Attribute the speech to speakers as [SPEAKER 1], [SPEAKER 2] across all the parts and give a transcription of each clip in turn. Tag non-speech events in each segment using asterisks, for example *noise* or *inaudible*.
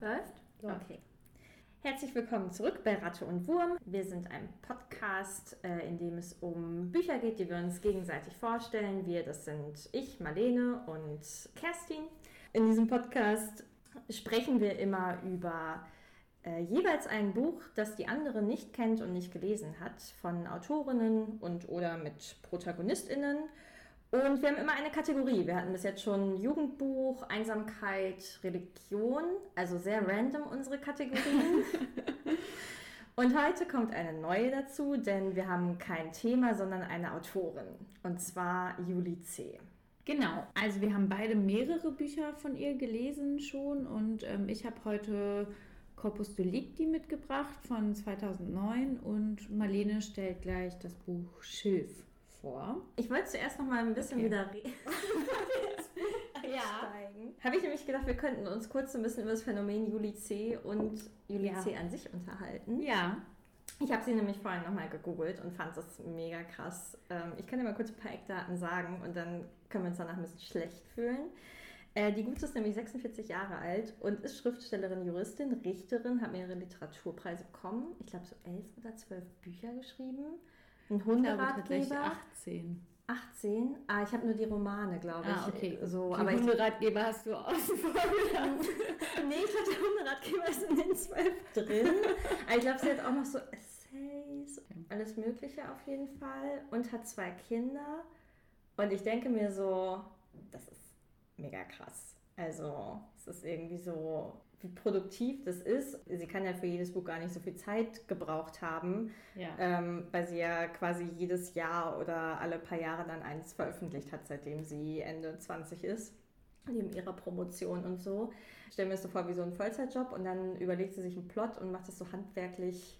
[SPEAKER 1] Läuft? Okay. Herzlich willkommen zurück bei Ratte und Wurm. Wir sind ein Podcast, äh, in dem es um Bücher geht, die wir uns gegenseitig vorstellen. Wir, das sind ich, Marlene und Kerstin. In diesem Podcast sprechen wir immer über äh, jeweils ein Buch, das die andere nicht kennt und nicht gelesen hat, von Autorinnen und oder mit ProtagonistInnen. Und wir haben immer eine Kategorie. Wir hatten bis jetzt schon Jugendbuch, Einsamkeit, Religion, also sehr random unsere Kategorien. *laughs* Und heute kommt eine neue dazu, denn wir haben kein Thema, sondern eine Autorin. Und zwar Julie C.
[SPEAKER 2] Genau, also wir haben beide mehrere Bücher von ihr gelesen schon und ähm, ich habe heute Corpus Delicti mitgebracht von 2009 und Marlene stellt gleich das Buch Schilf vor.
[SPEAKER 1] Ich wollte zuerst noch mal ein bisschen okay. wieder reden. *laughs* *laughs* ja. Habe ich nämlich gedacht, wir könnten uns kurz ein bisschen über das Phänomen Juli C. und Juli ja. C. an sich unterhalten.
[SPEAKER 2] Ja.
[SPEAKER 1] Ich habe sie nämlich vorhin nochmal gegoogelt und fand das mega krass. Ähm, ich kann dir mal kurz ein paar Eckdaten sagen und dann können wir uns danach ein bisschen schlecht fühlen. Äh, die Gute ist nämlich 46 Jahre alt und ist Schriftstellerin, Juristin, Richterin, hat mehrere Literaturpreise bekommen. Ich glaube, so elf oder zwölf Bücher geschrieben. Ein Hunderatgeber.
[SPEAKER 2] 18.
[SPEAKER 1] 18? Ah, ich habe nur die Romane, glaube ich.
[SPEAKER 2] Ah, okay.
[SPEAKER 1] So,
[SPEAKER 2] die aber Hunderatgeber hast du außen vor *laughs*
[SPEAKER 1] Nee, ich glaube, der Hunderatgeber ist in den zwölf drin. Aber ich glaube, sie hat auch noch so Essays, alles Mögliche auf jeden Fall. Und hat zwei Kinder. Und ich denke mir so, das ist mega krass. Also, es ist irgendwie so, wie produktiv das ist. Sie kann ja für jedes Buch gar nicht so viel Zeit gebraucht haben, ja. ähm, weil sie ja quasi jedes Jahr oder alle paar Jahre dann eins veröffentlicht hat, seitdem sie Ende 20 ist. Neben ihrer Promotion und so. Ich stelle mir das so vor wie so ein Vollzeitjob und dann überlegt sie sich einen Plot und macht es so handwerklich,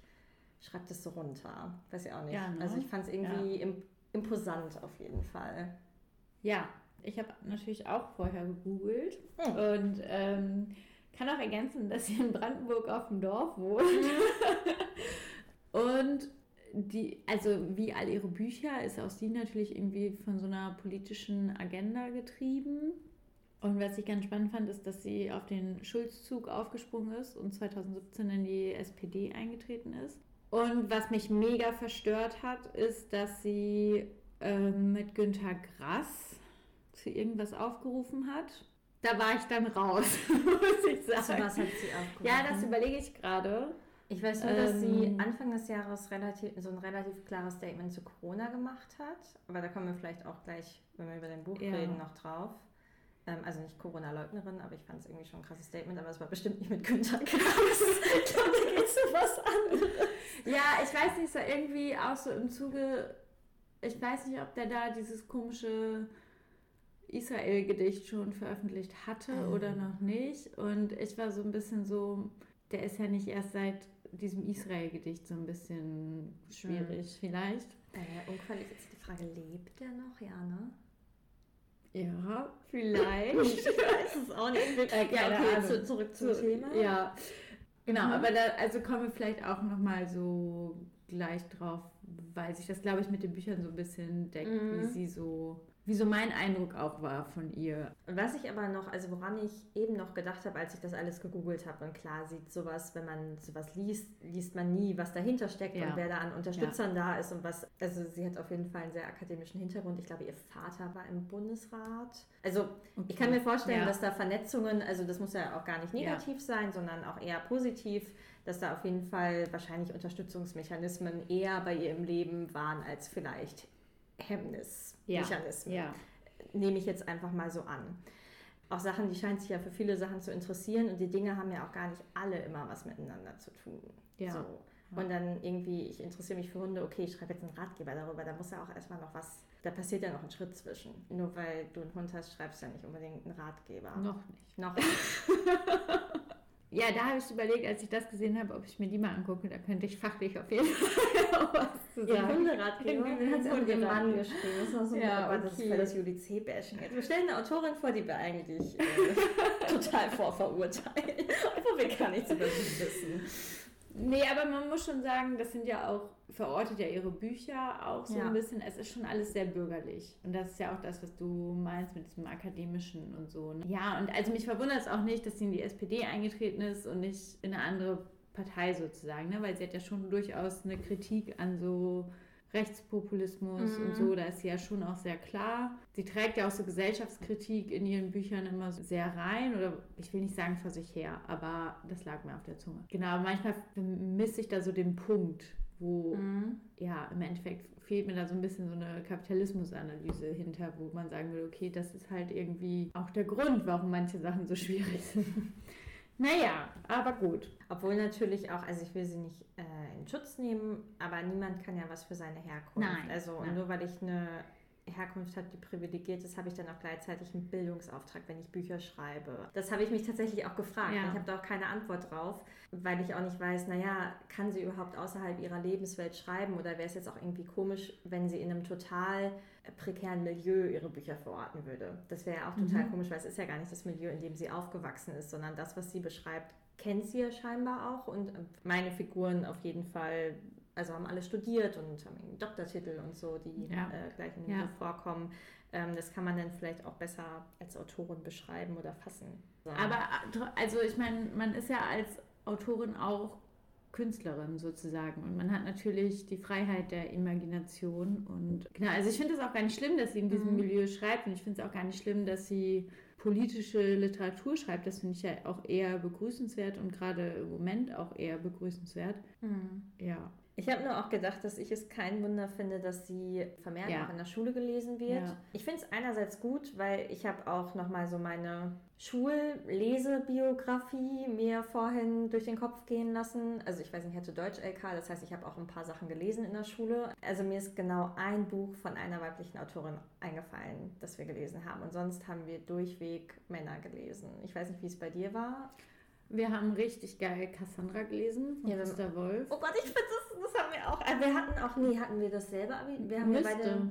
[SPEAKER 1] schreibt es so runter. Weiß ich auch nicht. Ja, ne? Also ich fand es irgendwie ja. imposant auf jeden Fall.
[SPEAKER 2] Ja, ich habe natürlich auch vorher gegoogelt hm. und ähm, kann auch ergänzen, dass sie in Brandenburg auf dem Dorf wohnt. *laughs* und die, also wie all ihre Bücher, ist auch sie natürlich irgendwie von so einer politischen Agenda getrieben. Und was ich ganz spannend fand, ist, dass sie auf den Schulzzug aufgesprungen ist und 2017 in die SPD eingetreten ist. Und was mich mega verstört hat, ist, dass sie äh, mit Günter Grass zu irgendwas aufgerufen hat. Da war ich dann raus, *laughs* muss ich sagen.
[SPEAKER 1] Zu was hat sie aufgerufen?
[SPEAKER 2] Ja, das überlege ich gerade.
[SPEAKER 1] Ich weiß nur, dass sie ähm, Anfang des Jahres relativ, so ein relativ klares Statement zu Corona gemacht hat. Aber da kommen wir vielleicht auch gleich, wenn wir über dein Buch ja. reden, noch drauf. Ähm, also nicht Corona-Leugnerin, aber ich fand es irgendwie schon ein krasses Statement. Aber es war bestimmt nicht mit Günther Kraus. *laughs* ich glaube, da geht es um was anderes.
[SPEAKER 2] Ja, ich weiß nicht, so irgendwie auch so im Zuge, ich weiß nicht, ob der da dieses komische Israel-Gedicht schon veröffentlicht hatte mhm. oder noch nicht. Und ich war so ein bisschen so, der ist ja nicht erst seit diesem Israel-Gedicht so ein bisschen schwierig, mhm. vielleicht.
[SPEAKER 1] Äh, unqualifizierte Frage, lebt der noch? Ja, ne?
[SPEAKER 2] Ja, vielleicht. *laughs*
[SPEAKER 1] ich weiß es auch nicht. Äh, ja, okay, zu, zurück zum so, Thema.
[SPEAKER 2] Ja, genau, mhm. aber da also kommen wir vielleicht auch nochmal so gleich drauf, weil sich das, glaube ich, mit den Büchern so ein bisschen deckt, mhm. wie sie so wie so mein Eindruck auch war von ihr.
[SPEAKER 1] Was ich aber noch, also woran ich eben noch gedacht habe, als ich das alles gegoogelt habe, und klar sieht sowas, wenn man sowas liest, liest man nie, was dahinter steckt ja. und wer da an Unterstützern ja. da ist und was, also sie hat auf jeden Fall einen sehr akademischen Hintergrund. Ich glaube, ihr Vater war im Bundesrat. Also okay. ich kann mir vorstellen, ja. dass da Vernetzungen, also das muss ja auch gar nicht negativ sein, sondern auch eher positiv, dass da auf jeden Fall wahrscheinlich Unterstützungsmechanismen eher bei ihr im Leben waren als vielleicht Hemmnismechanismen. Ja. Nehme ich jetzt einfach mal so an. Auch Sachen, die scheint sich ja für viele Sachen zu interessieren und die Dinge haben ja auch gar nicht alle immer was miteinander zu tun. Ja. So. Und dann irgendwie, ich interessiere mich für Hunde, okay, ich schreibe jetzt einen Ratgeber darüber, da muss ja auch erstmal noch was, da passiert ja noch ein Schritt zwischen. Nur weil du einen Hund hast, schreibst du ja nicht unbedingt einen Ratgeber.
[SPEAKER 2] Noch nicht.
[SPEAKER 1] Noch nicht. *laughs*
[SPEAKER 2] Ja, da habe ich überlegt, als ich das gesehen habe, ob ich mir die mal angucke. Da könnte ich fachlich auf jeden *laughs* Fall
[SPEAKER 1] auch was zu sagen. *laughs* Ihr Hunderatgeber, den hat sie auch ihrem Mann geschrieben. Das, war so ja, okay. das ist voll das Julie C-Bashing. Wir stellen eine Autorin vor, die wir eigentlich äh, *laughs* total vorverurteilen, obwohl wir gar nichts über sie wissen.
[SPEAKER 2] Nee, aber man muss schon sagen, das sind ja auch, verortet ja ihre Bücher auch so
[SPEAKER 1] Ja.
[SPEAKER 2] ein bisschen. Es ist schon alles sehr bürgerlich. Und das ist ja auch das, was du meinst mit diesem Akademischen und so. ne? Ja, und also mich verwundert es auch nicht, dass sie in die SPD eingetreten ist und nicht in eine andere Partei sozusagen, ne? weil sie hat ja schon durchaus eine Kritik an so Rechtspopulismus
[SPEAKER 1] Mhm.
[SPEAKER 2] und so, da ist sie ja schon auch sehr klar. Sie trägt ja auch so Gesellschaftskritik in ihren Büchern immer sehr rein oder ich will nicht sagen vor sich her, aber das lag mir auf der Zunge. Genau, manchmal misse ich da so den Punkt, wo
[SPEAKER 1] Mhm.
[SPEAKER 2] ja im Endeffekt fehlt mir da so ein bisschen so eine Kapitalismusanalyse hinter, wo man sagen will, okay, das ist halt irgendwie auch der Grund, warum manche Sachen so schwierig sind. Naja, aber gut.
[SPEAKER 1] Obwohl natürlich auch, also ich will sie nicht äh, in Schutz nehmen, aber niemand kann ja was für seine Herkunft.
[SPEAKER 2] Nein,
[SPEAKER 1] Also
[SPEAKER 2] nein.
[SPEAKER 1] nur weil ich eine Herkunft habe, die privilegiert ist, habe ich dann auch gleichzeitig einen Bildungsauftrag, wenn ich Bücher schreibe. Das habe ich mich tatsächlich auch gefragt.
[SPEAKER 2] Ja.
[SPEAKER 1] Ich habe da auch keine Antwort drauf, weil ich auch nicht weiß, naja, kann sie überhaupt außerhalb ihrer Lebenswelt schreiben oder wäre es jetzt auch irgendwie komisch, wenn sie in einem total prekären Milieu ihre Bücher verorten würde. Das wäre ja auch total
[SPEAKER 2] Mhm.
[SPEAKER 1] komisch, weil es ist ja gar nicht das Milieu, in dem sie aufgewachsen ist, sondern das, was sie beschreibt, kennt sie ja scheinbar auch und meine Figuren auf jeden Fall, also haben alle studiert und haben einen Doktortitel und so, die
[SPEAKER 2] Ja.
[SPEAKER 1] äh, gleich in dem
[SPEAKER 2] Ja.
[SPEAKER 1] Buch vorkommen. Ähm, das kann man dann vielleicht auch besser als Autorin beschreiben oder fassen. So.
[SPEAKER 2] Aber äh, also ich meine, man ist ja als Autorin auch Künstlerin sozusagen und man hat natürlich die Freiheit der Imagination und genau, also ich finde es auch gar nicht schlimm, dass sie in diesem
[SPEAKER 1] Mhm.
[SPEAKER 2] Milieu schreibt und ich finde es auch gar nicht schlimm, dass sie politische Literatur schreibt. Das finde ich ja auch eher begrüßenswert und gerade im Moment auch eher begrüßenswert.
[SPEAKER 1] Mhm.
[SPEAKER 2] Ja.
[SPEAKER 1] Ich habe nur auch gedacht, dass ich es kein Wunder finde, dass sie vermehrt
[SPEAKER 2] Ja.
[SPEAKER 1] auch in der Schule gelesen wird.
[SPEAKER 2] Ja.
[SPEAKER 1] Ich finde es einerseits gut, weil ich habe auch nochmal so meine Schullesebiografie mir vorhin durch den Kopf gehen lassen. Also ich weiß nicht, ich hatte Deutsch-LK, das heißt, ich habe auch ein paar Sachen gelesen in der Schule. Also mir ist genau ein Buch von einer weiblichen Autorin eingefallen, das wir gelesen haben. Und sonst haben wir durchweg Männer gelesen. Ich weiß nicht, wie es bei dir war.
[SPEAKER 2] Wir haben richtig geil Cassandra gelesen von
[SPEAKER 1] Ja,
[SPEAKER 2] Christa Wolf.
[SPEAKER 1] Oh Gott, ich finde das, das haben wir auch. äh, Wir hatten auch, nee, hatten wir dasselbe Abi? Wir haben ja
[SPEAKER 2] Müsste.
[SPEAKER 1] beide.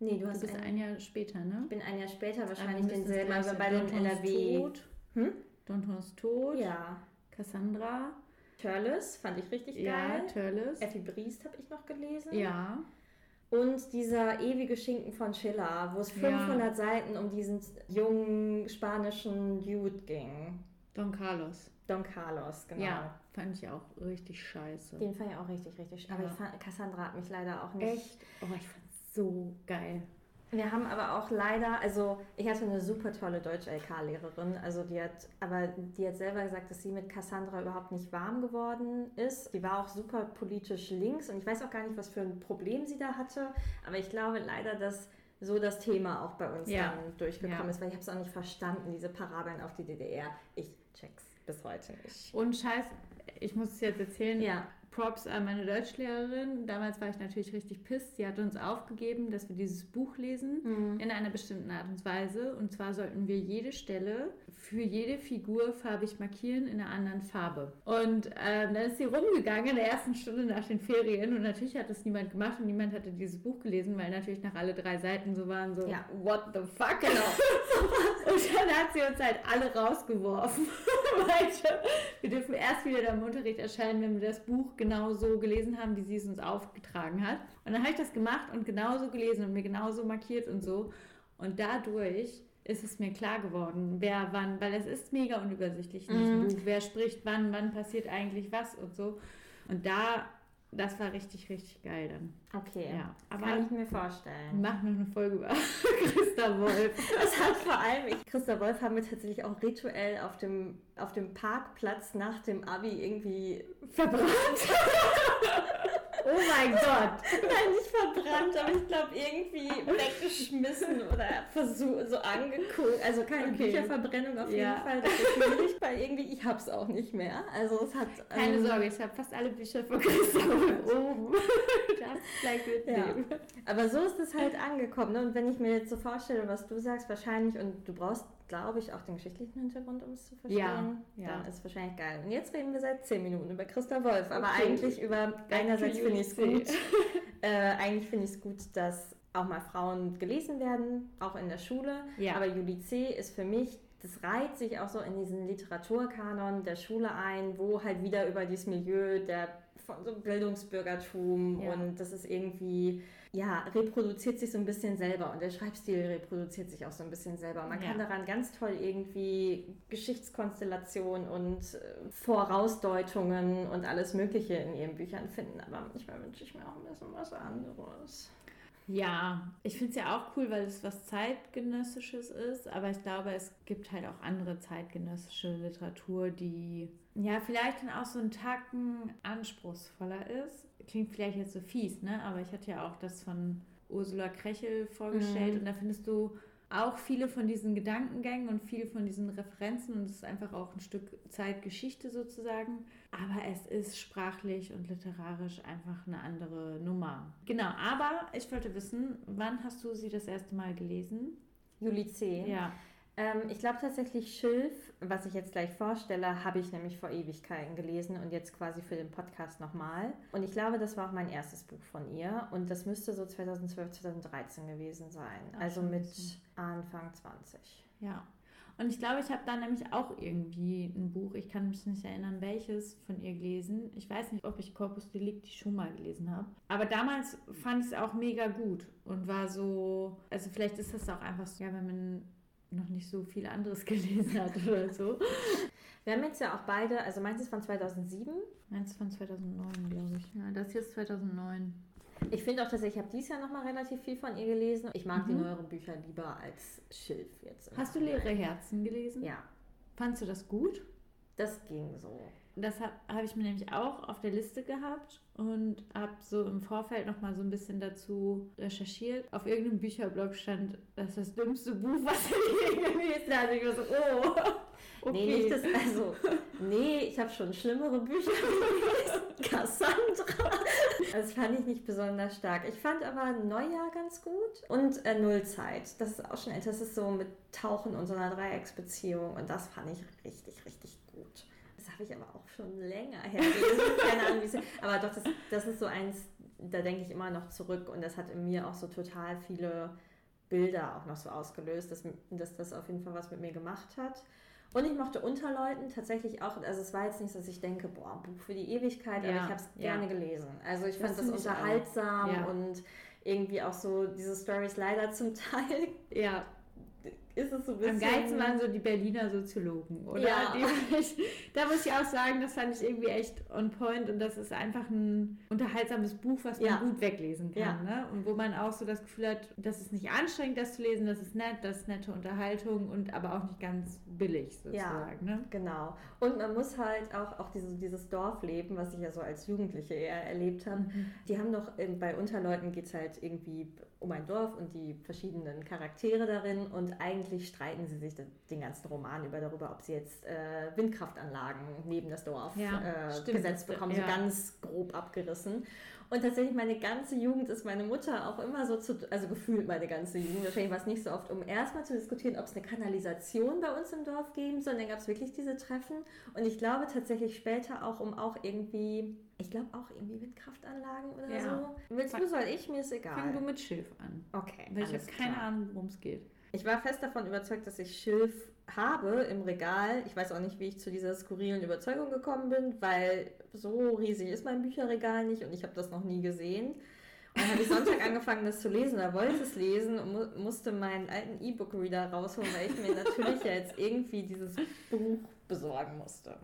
[SPEAKER 1] Nee, du
[SPEAKER 2] Du
[SPEAKER 1] hast
[SPEAKER 2] bist
[SPEAKER 1] ein,
[SPEAKER 2] ein Jahr später, ne?
[SPEAKER 1] Ich bin ein Jahr später wahrscheinlich
[SPEAKER 2] wir müssen
[SPEAKER 1] denselben, aber in
[SPEAKER 2] Dantons
[SPEAKER 1] NRW.
[SPEAKER 2] Tod.
[SPEAKER 1] Hm?
[SPEAKER 2] Dantons Tod.
[SPEAKER 1] Ja.
[SPEAKER 2] Cassandra.
[SPEAKER 1] Turles fand ich richtig
[SPEAKER 2] Ja,
[SPEAKER 1] geil.
[SPEAKER 2] Turles.
[SPEAKER 1] Effi Briest habe ich noch gelesen.
[SPEAKER 2] Ja.
[SPEAKER 1] Und dieser ewige Schinken von Schiller, wo es
[SPEAKER 2] Ja.
[SPEAKER 1] 500 Seiten um diesen jungen spanischen Dude ging.
[SPEAKER 2] Don Carlos.
[SPEAKER 1] Don Carlos, genau.
[SPEAKER 2] Ja, fand ich auch richtig scheiße.
[SPEAKER 1] Den fand ich auch richtig, richtig. Aber
[SPEAKER 2] Ja.
[SPEAKER 1] ich fand, Cassandra hat mich leider auch nicht.
[SPEAKER 2] Echt? Oh, ich fand's so geil.
[SPEAKER 1] Wir haben aber auch leider, also ich hatte eine super tolle Deutsch-LK-Lehrerin, also die hat, aber die hat selber gesagt, dass sie mit Cassandra überhaupt nicht warm geworden ist. Die war auch super politisch links und ich weiß auch gar nicht, was für ein Problem sie da hatte, aber ich glaube leider, dass so das Thema auch bei uns
[SPEAKER 2] Ja.
[SPEAKER 1] dann durchgekommen
[SPEAKER 2] Ja.
[SPEAKER 1] ist, weil ich habe es auch nicht verstanden, diese Parabeln auf die DDR. Ich check's bis heute nicht.
[SPEAKER 2] Und scheiß, ich muss es jetzt erzählen.
[SPEAKER 1] Ja,
[SPEAKER 2] Props an meine Deutschlehrerin. Damals war ich natürlich richtig pisst. Sie hat uns aufgegeben, dass wir dieses Buch lesen
[SPEAKER 1] Mhm.
[SPEAKER 2] in einer bestimmten Art und Weise. Und zwar sollten wir jede Stelle für jede Figur farbig markieren in einer anderen Farbe. Und ähm, dann ist sie rumgegangen in der ersten Stunde nach den Ferien und natürlich hat das niemand gemacht und niemand hatte dieses Buch gelesen, weil natürlich nach alle drei Seiten so waren so,
[SPEAKER 1] Ja.
[SPEAKER 2] what the fuck, genau. *laughs* und dann hat sie uns halt alle rausgeworfen. *laughs* Wir dürfen erst wieder im Unterricht erscheinen, wenn wir das Buch genau so gelesen haben, wie sie es uns aufgetragen hat. Und dann habe ich das gemacht und genauso gelesen und mir genauso markiert und so. Und dadurch ist es mir klar geworden, wer wann, weil es ist mega unübersichtlich
[SPEAKER 1] Mhm.
[SPEAKER 2] Buch. Wer spricht wann, wann passiert eigentlich was und so. Und da, das war richtig, richtig geil dann.
[SPEAKER 1] Okay,
[SPEAKER 2] Ja, aber
[SPEAKER 1] kann ich mir vorstellen.
[SPEAKER 2] mach noch eine Folge über *laughs* Christa Wolf. *laughs*
[SPEAKER 1] Das hat vor allem, ich, Christa Wolf haben wir tatsächlich auch rituell auf dem, auf dem Parkplatz nach dem Abi irgendwie verbrannt. *laughs*
[SPEAKER 2] Oh mein Gott. *laughs*
[SPEAKER 1] Nein, nicht verbrannt, aber ich glaube irgendwie weggeschmissen oder versucht, so angeguckt. Also keine
[SPEAKER 2] Okay.
[SPEAKER 1] Bücherverbrennung auf jeden
[SPEAKER 2] Ja.
[SPEAKER 1] Fall. Das ist schwierig, weil irgendwie ich hab's auch nicht mehr. Also es hat...
[SPEAKER 2] Keine
[SPEAKER 1] ähm,
[SPEAKER 2] Sorge, ich habe fast alle Bücher von Christa Wolf oben. Darfst gleich mitnehmen.
[SPEAKER 1] Aber so ist es halt angekommen. Ne? Und wenn ich mir jetzt so vorstelle, was du sagst, wahrscheinlich, und du brauchst, glaube ich, auch den geschichtlichen Hintergrund, um es zu verstehen,
[SPEAKER 2] Ja, ja.
[SPEAKER 1] dann ist wahrscheinlich geil. Und jetzt reden wir seit 10 Minuten über Christa Wolf. Aber
[SPEAKER 2] Okay.
[SPEAKER 1] eigentlich über,
[SPEAKER 2] Back
[SPEAKER 1] einerseits finde ich es gut, *laughs* äh, eigentlich finde ich es gut, dass auch mal Frauen gelesen werden, auch in der Schule.
[SPEAKER 2] Ja.
[SPEAKER 1] Aber Juli C. ist für mich das reiht sich auch so in diesen Literaturkanon der Schule ein, wo halt wieder über dieses Milieu der von so Bildungsbürgertum ja. und das ist irgendwie ja, reproduziert sich so ein bisschen selber und der Schreibstil reproduziert sich auch so ein bisschen selber. Man ja. kann daran ganz toll irgendwie Geschichtskonstellationen und äh, Vorausdeutungen und alles Mögliche in ihren Büchern finden, aber manchmal wünsche ich mir auch ein bisschen was anderes.
[SPEAKER 2] Ja, ich finde es ja auch cool, weil es was zeitgenössisches ist, aber ich glaube, es gibt halt auch andere zeitgenössische Literatur, die ja vielleicht dann auch so einen Tacken anspruchsvoller ist. Klingt vielleicht jetzt so fies, ne? Aber ich hatte ja auch das von Ursula Krechel vorgestellt mhm. und da findest du auch viele von diesen Gedankengängen und viele von diesen Referenzen und es ist einfach auch ein Stück Zeitgeschichte sozusagen. Aber es ist sprachlich und literarisch einfach eine andere Nummer. Genau, aber ich wollte wissen, wann hast du sie das erste Mal gelesen?
[SPEAKER 1] Juli 10.
[SPEAKER 2] Ja.
[SPEAKER 1] Ähm, ich glaube tatsächlich Schilf, was ich jetzt gleich vorstelle, habe ich nämlich vor Ewigkeiten gelesen und jetzt quasi für den Podcast nochmal. Und ich glaube, das war auch mein erstes Buch von ihr und das müsste so 2012, 2013 gewesen sein. Ach, also mit Anfang 20.
[SPEAKER 2] Ja. Und ich glaube, ich habe da nämlich auch irgendwie ein Buch, ich kann mich nicht erinnern, welches von ihr gelesen. Ich weiß nicht, ob ich Corpus Delicti schon mal gelesen habe. Aber damals fand ich es auch mega gut und war so, also vielleicht ist das auch einfach so, ja, wenn man noch nicht so viel anderes *laughs* gelesen hat oder so.
[SPEAKER 1] Wir haben jetzt ja auch beide, also meins ist von 2007.
[SPEAKER 2] Meins ist von 2009, glaube ich. Ja, das hier ist 2009.
[SPEAKER 1] Ich finde auch, dass ich habe dieses Jahr noch mal relativ viel von ihr gelesen. Ich mag mhm. die neueren Bücher lieber als Schilf jetzt.
[SPEAKER 2] Hast du Leere Herzen gelesen?
[SPEAKER 1] Ja.
[SPEAKER 2] Fandest du das gut?
[SPEAKER 1] Das ging so.
[SPEAKER 2] Das habe hab ich mir nämlich auch auf der Liste gehabt und habe so im Vorfeld noch mal so ein bisschen dazu recherchiert. Auf irgendeinem Bücherblog stand, das ist das dümmste Buch, was ich je gelesen habe. Ich war so, oh.
[SPEAKER 1] Okay. Nee, nicht das, also, nee, ich habe schon schlimmere Bücher gelesen. *laughs* Cassandra. Das fand ich nicht besonders stark. Ich fand aber Neujahr ganz gut und äh, Nullzeit. Das ist auch schon das ist so mit Tauchen und so einer Dreiecksbeziehung und das fand ich richtig, richtig gut. Das habe ich aber auch schon länger her gelesen. Keine Ahnung, wie es Aber doch, das, das ist so eins, da denke ich immer noch zurück und das hat in mir auch so total viele Bilder auch noch so ausgelöst, dass, dass das auf jeden Fall was mit mir gemacht hat. Und ich mochte Unterleuten tatsächlich auch, also es war jetzt nicht, dass ich denke, boah, Buch für die Ewigkeit, ja, aber ich habe es ja. gerne gelesen. Also ich das fand das unterhaltsam ja. und irgendwie auch so diese Stories leider zum *laughs* Teil
[SPEAKER 2] ja
[SPEAKER 1] ist es so ein bisschen.
[SPEAKER 2] Am geilsten waren so die Berliner Soziologen, oder? Ja. Ich, *laughs* da muss ich auch sagen, das fand ich irgendwie echt on point und das ist einfach ein unterhaltsames Buch, was man ja. gut weglesen kann. Ja. Ne? Und wo man auch so das Gefühl hat, das ist nicht anstrengend, das zu lesen, das ist nett, das ist nette Unterhaltung und aber auch nicht ganz billig sozusagen. Ja,
[SPEAKER 1] ne? genau. Und man muss halt auch, auch diese, dieses Dorfleben, was ich ja so als Jugendliche eher erlebt habe, mhm. die haben doch, bei Unterleuten geht es halt irgendwie um ein Dorf und die verschiedenen Charaktere darin und eigentlich streiten sie sich den ganzen Roman über darüber, ob sie jetzt äh, Windkraftanlagen neben das Dorf ja, äh, gesetzt bekommen, ja. so ganz grob abgerissen. Und tatsächlich meine ganze Jugend ist meine Mutter auch immer so zu, also gefühlt meine ganze Jugend, wahrscheinlich war es nicht so oft, um erstmal zu diskutieren, ob es eine Kanalisation bei uns im Dorf geben soll. Dann gab es wirklich diese Treffen. Und ich glaube tatsächlich später auch, um auch irgendwie, ich glaube auch irgendwie Windkraftanlagen oder ja. so. Willst du, soll ich? Mir ist egal.
[SPEAKER 2] Fang du mit Schilf an.
[SPEAKER 1] Okay.
[SPEAKER 2] Weil ich habe keine Ahnung, worum es geht.
[SPEAKER 1] Ich war fest davon überzeugt, dass ich Schilf habe im Regal. Ich weiß auch nicht, wie ich zu dieser skurrilen Überzeugung gekommen bin, weil so riesig ist mein Bücherregal nicht und ich habe das noch nie gesehen. Und dann habe ich Sonntag *laughs* angefangen, das zu lesen, da wollte es lesen und mu musste meinen alten E-Book-Reader rausholen, weil ich mir natürlich ja jetzt irgendwie dieses Buch besorgen musste.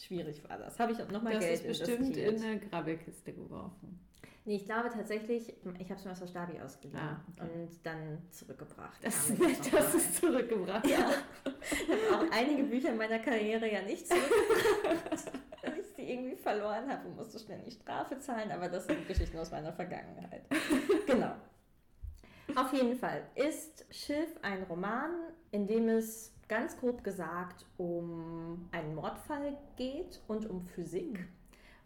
[SPEAKER 1] Schwierig war das. Habe ich auch nochmal Geld
[SPEAKER 2] Das ist bestimmt in eine Grabbelkiste geworfen.
[SPEAKER 1] Nee, ich glaube tatsächlich, ich habe es mir aus der Stabi ausgeliehen ah, okay. und dann zurückgebracht.
[SPEAKER 2] Das, ist *laughs* das ist zurückgebracht.
[SPEAKER 1] Ja. Ich habe auch einige Bücher in meiner Karriere ja nicht zurückgebracht, *laughs* weil ich sie irgendwie verloren habe und musste schnell die Strafe zahlen, aber das sind Geschichten aus meiner Vergangenheit. Genau. Auf jeden Fall ist Schilf ein Roman, in dem es ganz grob gesagt um einen Mordfall geht und um Physik.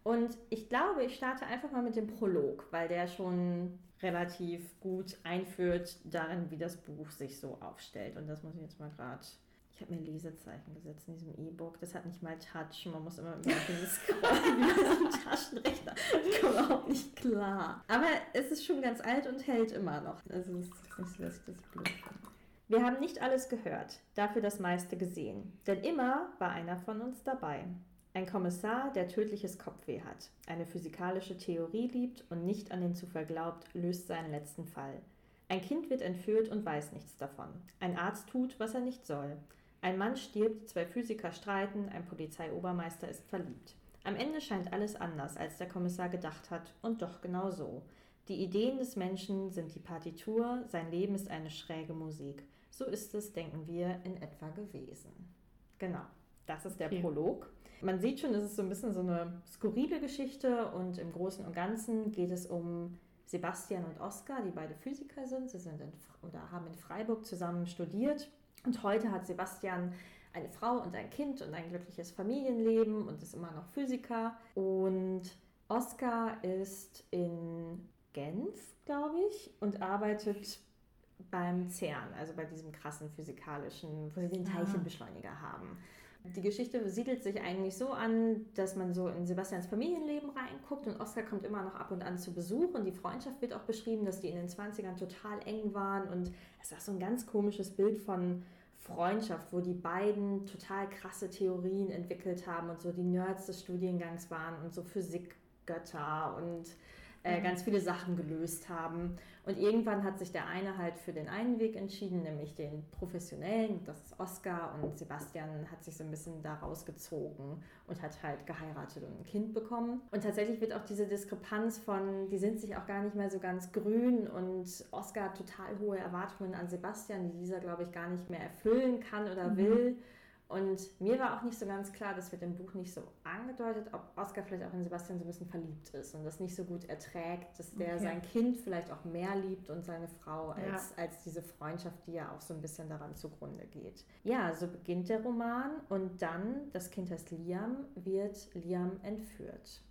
[SPEAKER 1] Und ich glaube, ich starte einfach mal mit dem Prolog, weil der schon relativ gut einführt darin, wie das Buch sich so aufstellt. Und das muss ich jetzt mal gerade. Ich habe mir Lesezeichen gesetzt in diesem E-Book. Das hat nicht mal Touch. Man muss immer über dieses *laughs* Scrollen wie so Taschenrechner. Ich komme überhaupt nicht klar. Aber es ist schon ganz alt und hält immer noch. Also es ist nicht so, dass ich das blöd finde. Wir haben nicht alles gehört, dafür das meiste gesehen, denn immer war einer von uns dabei. Ein Kommissar, der tödliches Kopfweh hat, eine physikalische Theorie liebt und nicht an den Zufall glaubt, löst seinen letzten Fall. Ein Kind wird entführt und weiß nichts davon. Ein Arzt tut, was er nicht soll. Ein Mann stirbt, zwei Physiker streiten, ein Polizeiobermeister ist verliebt. Am Ende scheint alles anders, als der Kommissar gedacht hat, und doch genau so. Die Ideen des Menschen sind die Partitur, sein Leben ist eine schräge Musik. So ist es, denken wir, in etwa gewesen. Genau, das ist der okay. Prolog. Man sieht schon, es ist so ein bisschen so eine skurrile Geschichte und im Großen und Ganzen geht es um Sebastian und Oskar, die beide Physiker sind. Sie sind in, oder haben in Freiburg zusammen studiert und heute hat Sebastian eine Frau und ein Kind und ein glückliches Familienleben und ist immer noch Physiker. Und Oskar ist in Genf, glaube ich, und arbeitet beim CERN, also bei diesem krassen physikalischen, wo sie den ah. Teilchenbeschleuniger haben. Die Geschichte siedelt sich eigentlich so an, dass man so in Sebastians Familienleben reinguckt und Oskar kommt immer noch ab und an zu Besuch und die Freundschaft wird auch beschrieben, dass die in den 20ern total eng waren und es ist auch so ein ganz komisches Bild von Freundschaft, wo die beiden total krasse Theorien entwickelt haben und so die Nerds des Studiengangs waren und so Physikgötter und äh, mhm. ganz viele Sachen gelöst haben. Und irgendwann hat sich der eine halt für den einen Weg entschieden, nämlich den professionellen, das ist Oscar, und Sebastian hat sich so ein bisschen da rausgezogen und hat halt geheiratet und ein Kind bekommen. Und tatsächlich wird auch diese Diskrepanz von, die sind sich auch gar nicht mehr so ganz grün und Oscar hat total hohe Erwartungen an Sebastian, die dieser, glaube ich, gar nicht mehr erfüllen kann oder mhm. Und mir war auch nicht so ganz klar, das wird im Buch nicht so angedeutet, ob Oscar vielleicht auch in Sebastian so ein bisschen verliebt ist und das nicht so gut erträgt, dass der okay. sein Kind vielleicht auch mehr liebt und seine Frau als, ja. als diese Freundschaft, die ja auch so ein bisschen daran zugrunde geht. Ja, so beginnt der Roman und dann, das Kind heißt Liam, wird Liam entführt.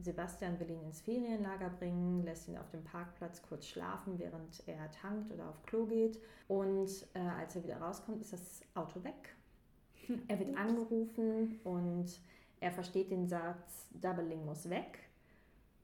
[SPEAKER 1] Sebastian will ihn ins Ferienlager bringen, lässt ihn auf dem Parkplatz kurz schlafen, während er tankt oder auf Klo geht. Und äh, als er wieder rauskommt, ist das Auto weg er wird angerufen und er versteht den Satz, Doubling muss weg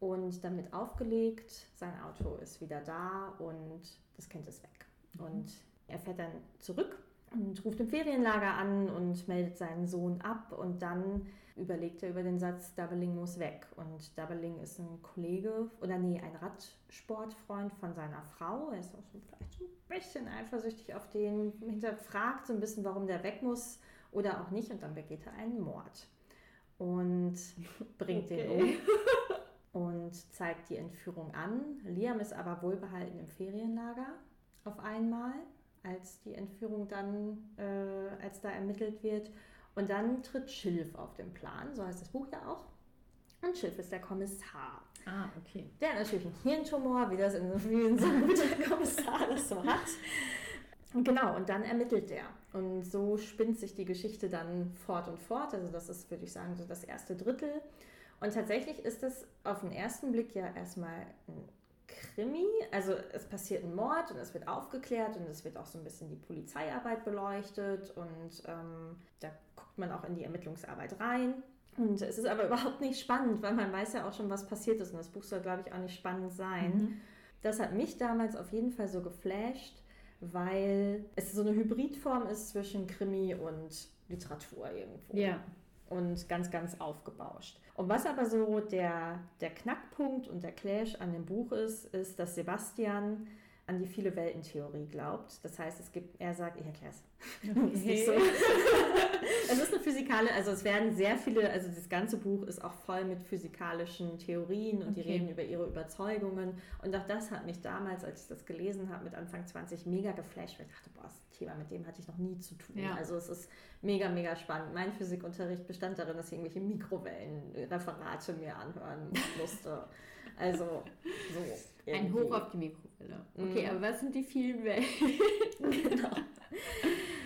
[SPEAKER 1] und dann wird aufgelegt, sein Auto ist wieder da und das Kind ist weg. Mhm. Und er fährt dann zurück und ruft im Ferienlager an und meldet seinen Sohn ab und dann überlegt er über den Satz, Doubling muss weg. Und Doubling ist ein Kollege oder nee, ein Radsportfreund von seiner Frau. Er ist auch so vielleicht ein bisschen eifersüchtig auf den, hinterfragt so ein bisschen, warum der weg muss oder auch nicht und dann begeht er einen Mord und bringt okay. den um *laughs* und zeigt die Entführung an. Liam ist aber wohlbehalten im Ferienlager auf einmal, als die Entführung dann, äh, als da ermittelt wird. Und dann tritt Schilf auf den Plan, so heißt das Buch ja auch. Und Schilf ist der Kommissar.
[SPEAKER 2] Ah, okay.
[SPEAKER 1] Der hat natürlich einen Hirntumor, wie das in, wie in so guter Kommissar das so hat. Genau, und dann ermittelt der. Und so spinnt sich die Geschichte dann fort und fort. Also das ist, würde ich sagen, so das erste Drittel. Und tatsächlich ist es auf den ersten Blick ja erstmal ein Krimi. Also es passiert ein Mord und es wird aufgeklärt und es wird auch so ein bisschen die Polizeiarbeit beleuchtet und ähm, da guckt man auch in die Ermittlungsarbeit rein. Und es ist aber *laughs* überhaupt nicht spannend, weil man weiß ja auch schon, was passiert ist. Und das Buch soll, glaube ich, auch nicht spannend sein. Mhm. Das hat mich damals auf jeden Fall so geflasht, weil es so eine Hybridform ist zwischen Krimi und Literatur irgendwo.
[SPEAKER 2] Ja.
[SPEAKER 1] Und ganz, ganz aufgebauscht. Und was aber so der, der Knackpunkt und der Clash an dem Buch ist, ist, dass Sebastian an die viele Welten-Theorie glaubt. Das heißt, es gibt, er sagt, ich erkläre es. Okay. so. *laughs* es ist eine physikale, also es werden sehr viele, also das ganze Buch ist auch voll mit physikalischen Theorien und okay. die reden über ihre Überzeugungen. Und auch das hat mich damals, als ich das gelesen habe, mit Anfang 20 mega geflasht, weil ich dachte, boah, das Thema, mit dem hatte ich noch nie zu tun. Ja. Also es ist mega, mega spannend. Mein Physikunterricht bestand darin, dass ich irgendwelche Mikrowellenreferate mir anhören musste. *laughs* Also so. *laughs*
[SPEAKER 2] Irgendwie. Ein Hoch auf die Mikrowelle. Okay, mhm. aber was sind die vielen Wellen? *laughs*
[SPEAKER 1] genau.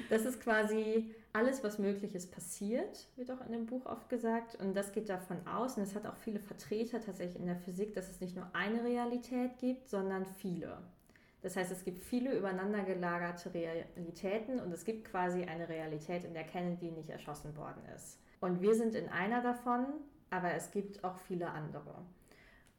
[SPEAKER 1] Das ist quasi alles, was möglich ist, passiert, wird auch in dem Buch oft gesagt. Und das geht davon aus, und es hat auch viele Vertreter tatsächlich in der Physik, dass es nicht nur eine Realität gibt, sondern viele. Das heißt, es gibt viele übereinander gelagerte Realitäten und es gibt quasi eine Realität, in der Kennedy nicht erschossen worden ist. Und wir sind in einer davon, aber es gibt auch viele andere.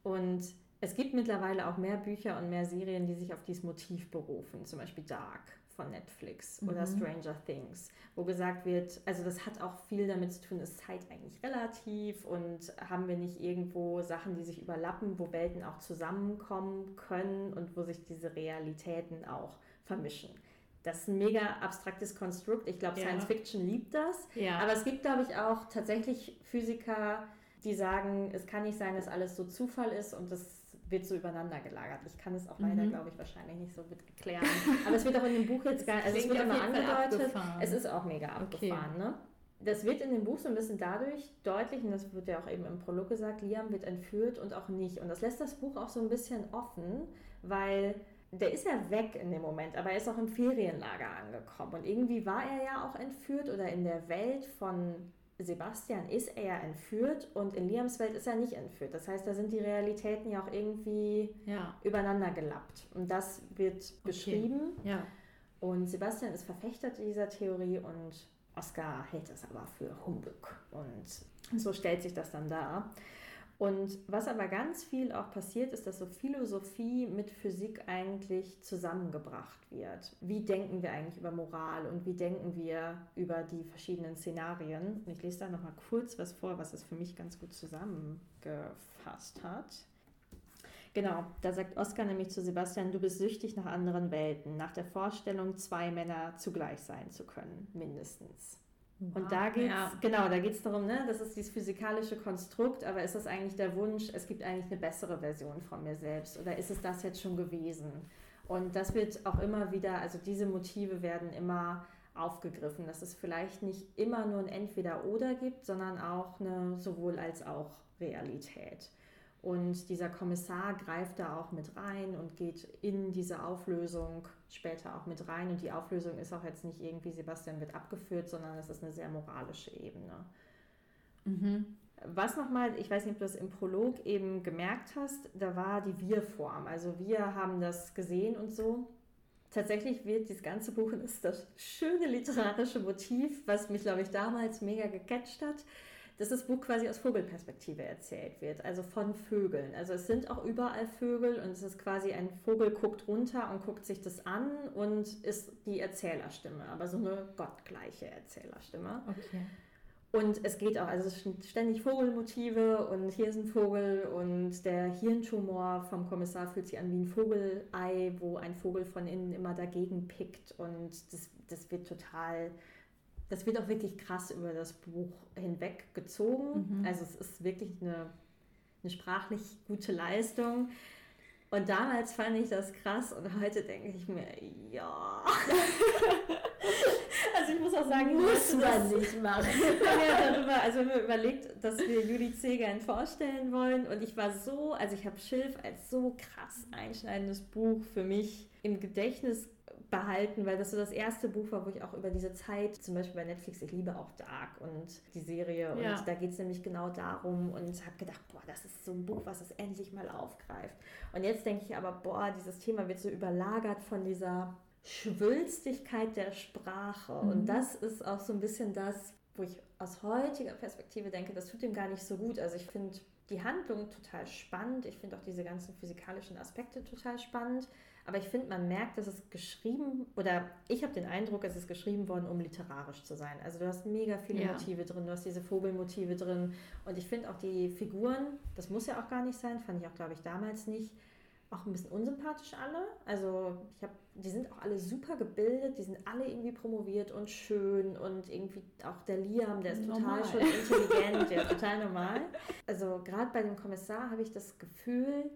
[SPEAKER 1] Und es gibt mittlerweile auch mehr Bücher und mehr Serien, die sich auf dieses Motiv berufen. Zum Beispiel Dark von Netflix mhm. oder Stranger Things, wo gesagt wird, also das hat auch viel damit zu tun, ist Zeit eigentlich relativ und haben wir nicht irgendwo Sachen, die sich überlappen, wo Welten auch zusammenkommen können und wo sich diese Realitäten auch vermischen. Das ist ein mega abstraktes Konstrukt. Ich glaube, ja. Science Fiction liebt das. Ja. Aber es gibt, glaube ich, auch tatsächlich Physiker, die sagen, es kann nicht sein, dass alles so Zufall ist und das wird so übereinander gelagert. Ich kann es auch leider, mhm. glaube ich, wahrscheinlich nicht so mit erklären. Aber es wird auch in dem Buch jetzt gar nicht, also es wird immer angedeutet, es ist auch mega abgefahren, okay. ne? Das wird in dem Buch so ein bisschen dadurch deutlich, und das wird ja auch eben im Prolog gesagt, Liam wird entführt und auch nicht. Und das lässt das Buch auch so ein bisschen offen, weil der ist ja weg in dem Moment, aber er ist auch im Ferienlager angekommen. Und irgendwie war er ja auch entführt oder in der Welt von Sebastian ist er ja entführt und in Liams Welt ist er nicht entführt. Das heißt, da sind die Realitäten ja auch irgendwie ja. übereinander gelappt. Und das wird okay. beschrieben. Ja. Und Sebastian ist Verfechter dieser Theorie und Oscar hält das aber für Humbug. Und so stellt sich das dann dar. Und was aber ganz viel auch passiert, ist, dass so Philosophie mit Physik eigentlich zusammengebracht wird. Wie denken wir eigentlich über Moral und wie denken wir über die verschiedenen Szenarien? Und ich lese da nochmal kurz was vor, was es für mich ganz gut zusammengefasst hat. Genau, da sagt Oskar nämlich zu Sebastian, du bist süchtig nach anderen Welten, nach der Vorstellung, zwei Männer zugleich sein zu können, mindestens. Und da geht es, ja. genau, da geht es darum, ne, das ist dieses physikalische Konstrukt, aber ist das eigentlich der Wunsch, es gibt eigentlich eine bessere Version von mir selbst oder ist es das jetzt schon gewesen? Und das wird auch immer wieder, also diese Motive werden immer aufgegriffen, dass es vielleicht nicht immer nur ein Entweder-Oder gibt, sondern auch eine sowohl als auch Realität. Und dieser Kommissar greift da auch mit rein und geht in diese Auflösung später auch mit rein. Und die Auflösung ist auch jetzt nicht irgendwie, Sebastian wird abgeführt, sondern es ist eine sehr moralische Ebene. Mhm. Was nochmal, ich weiß nicht, ob du das im Prolog eben gemerkt hast, da war die Wir-Form. Also wir haben das gesehen und so. Tatsächlich wird dieses ganze Buch, *laughs* und ist das schöne literarische Motiv, was mich, glaube ich, damals mega gecatcht hat, dass das Buch quasi aus Vogelperspektive erzählt wird, also von Vögeln. Also es sind auch überall Vögel und es ist quasi ein Vogel guckt runter und guckt sich das an und ist die Erzählerstimme, aber so eine gottgleiche Erzählerstimme. Okay. Und es geht auch, also es sind ständig Vogelmotive und hier ist ein Vogel und der Hirntumor vom Kommissar fühlt sich an wie ein Vogelei, wo ein Vogel von innen immer dagegen pickt und das, das wird total das wird auch wirklich krass über das Buch hinweg gezogen. Mhm. Also es ist wirklich eine, eine sprachlich gute Leistung. Und damals fand ich das krass und heute denke ich mir, ja. *laughs* also ich muss auch sagen, muss man nicht machen. *laughs* ja, darüber, also wenn man überlegt, dass wir Judy Zegern vorstellen wollen und ich war so, also ich habe Schilf als so krass einschneidendes Buch für mich im Gedächtnis behalten, weil das so das erste Buch war, wo ich auch über diese Zeit, zum Beispiel bei Netflix, ich liebe auch Dark und die Serie und ja. da geht es nämlich genau darum und habe gedacht, boah, das ist so ein Buch, was es endlich mal aufgreift. Und jetzt denke ich aber, boah, dieses Thema wird so überlagert von dieser Schwülstigkeit der Sprache mhm. und das ist auch so ein bisschen das, wo ich aus heutiger Perspektive denke, das tut ihm gar nicht so gut. Also ich finde die Handlung total spannend, ich finde auch diese ganzen physikalischen Aspekte total spannend. Aber ich finde, man merkt, dass es geschrieben, oder ich habe den Eindruck, es ist geschrieben worden, um literarisch zu sein. Also du hast mega viele ja. Motive drin, du hast diese Vogelmotive drin. Und ich finde auch die Figuren, das muss ja auch gar nicht sein, fand ich auch, glaube ich, damals nicht, auch ein bisschen unsympathisch alle. Also ich habe, die sind auch alle super gebildet, die sind alle irgendwie promoviert und schön und irgendwie auch der Liam, der ist normal. total schon intelligent, der ist total normal. Also gerade bei dem Kommissar habe ich das Gefühl,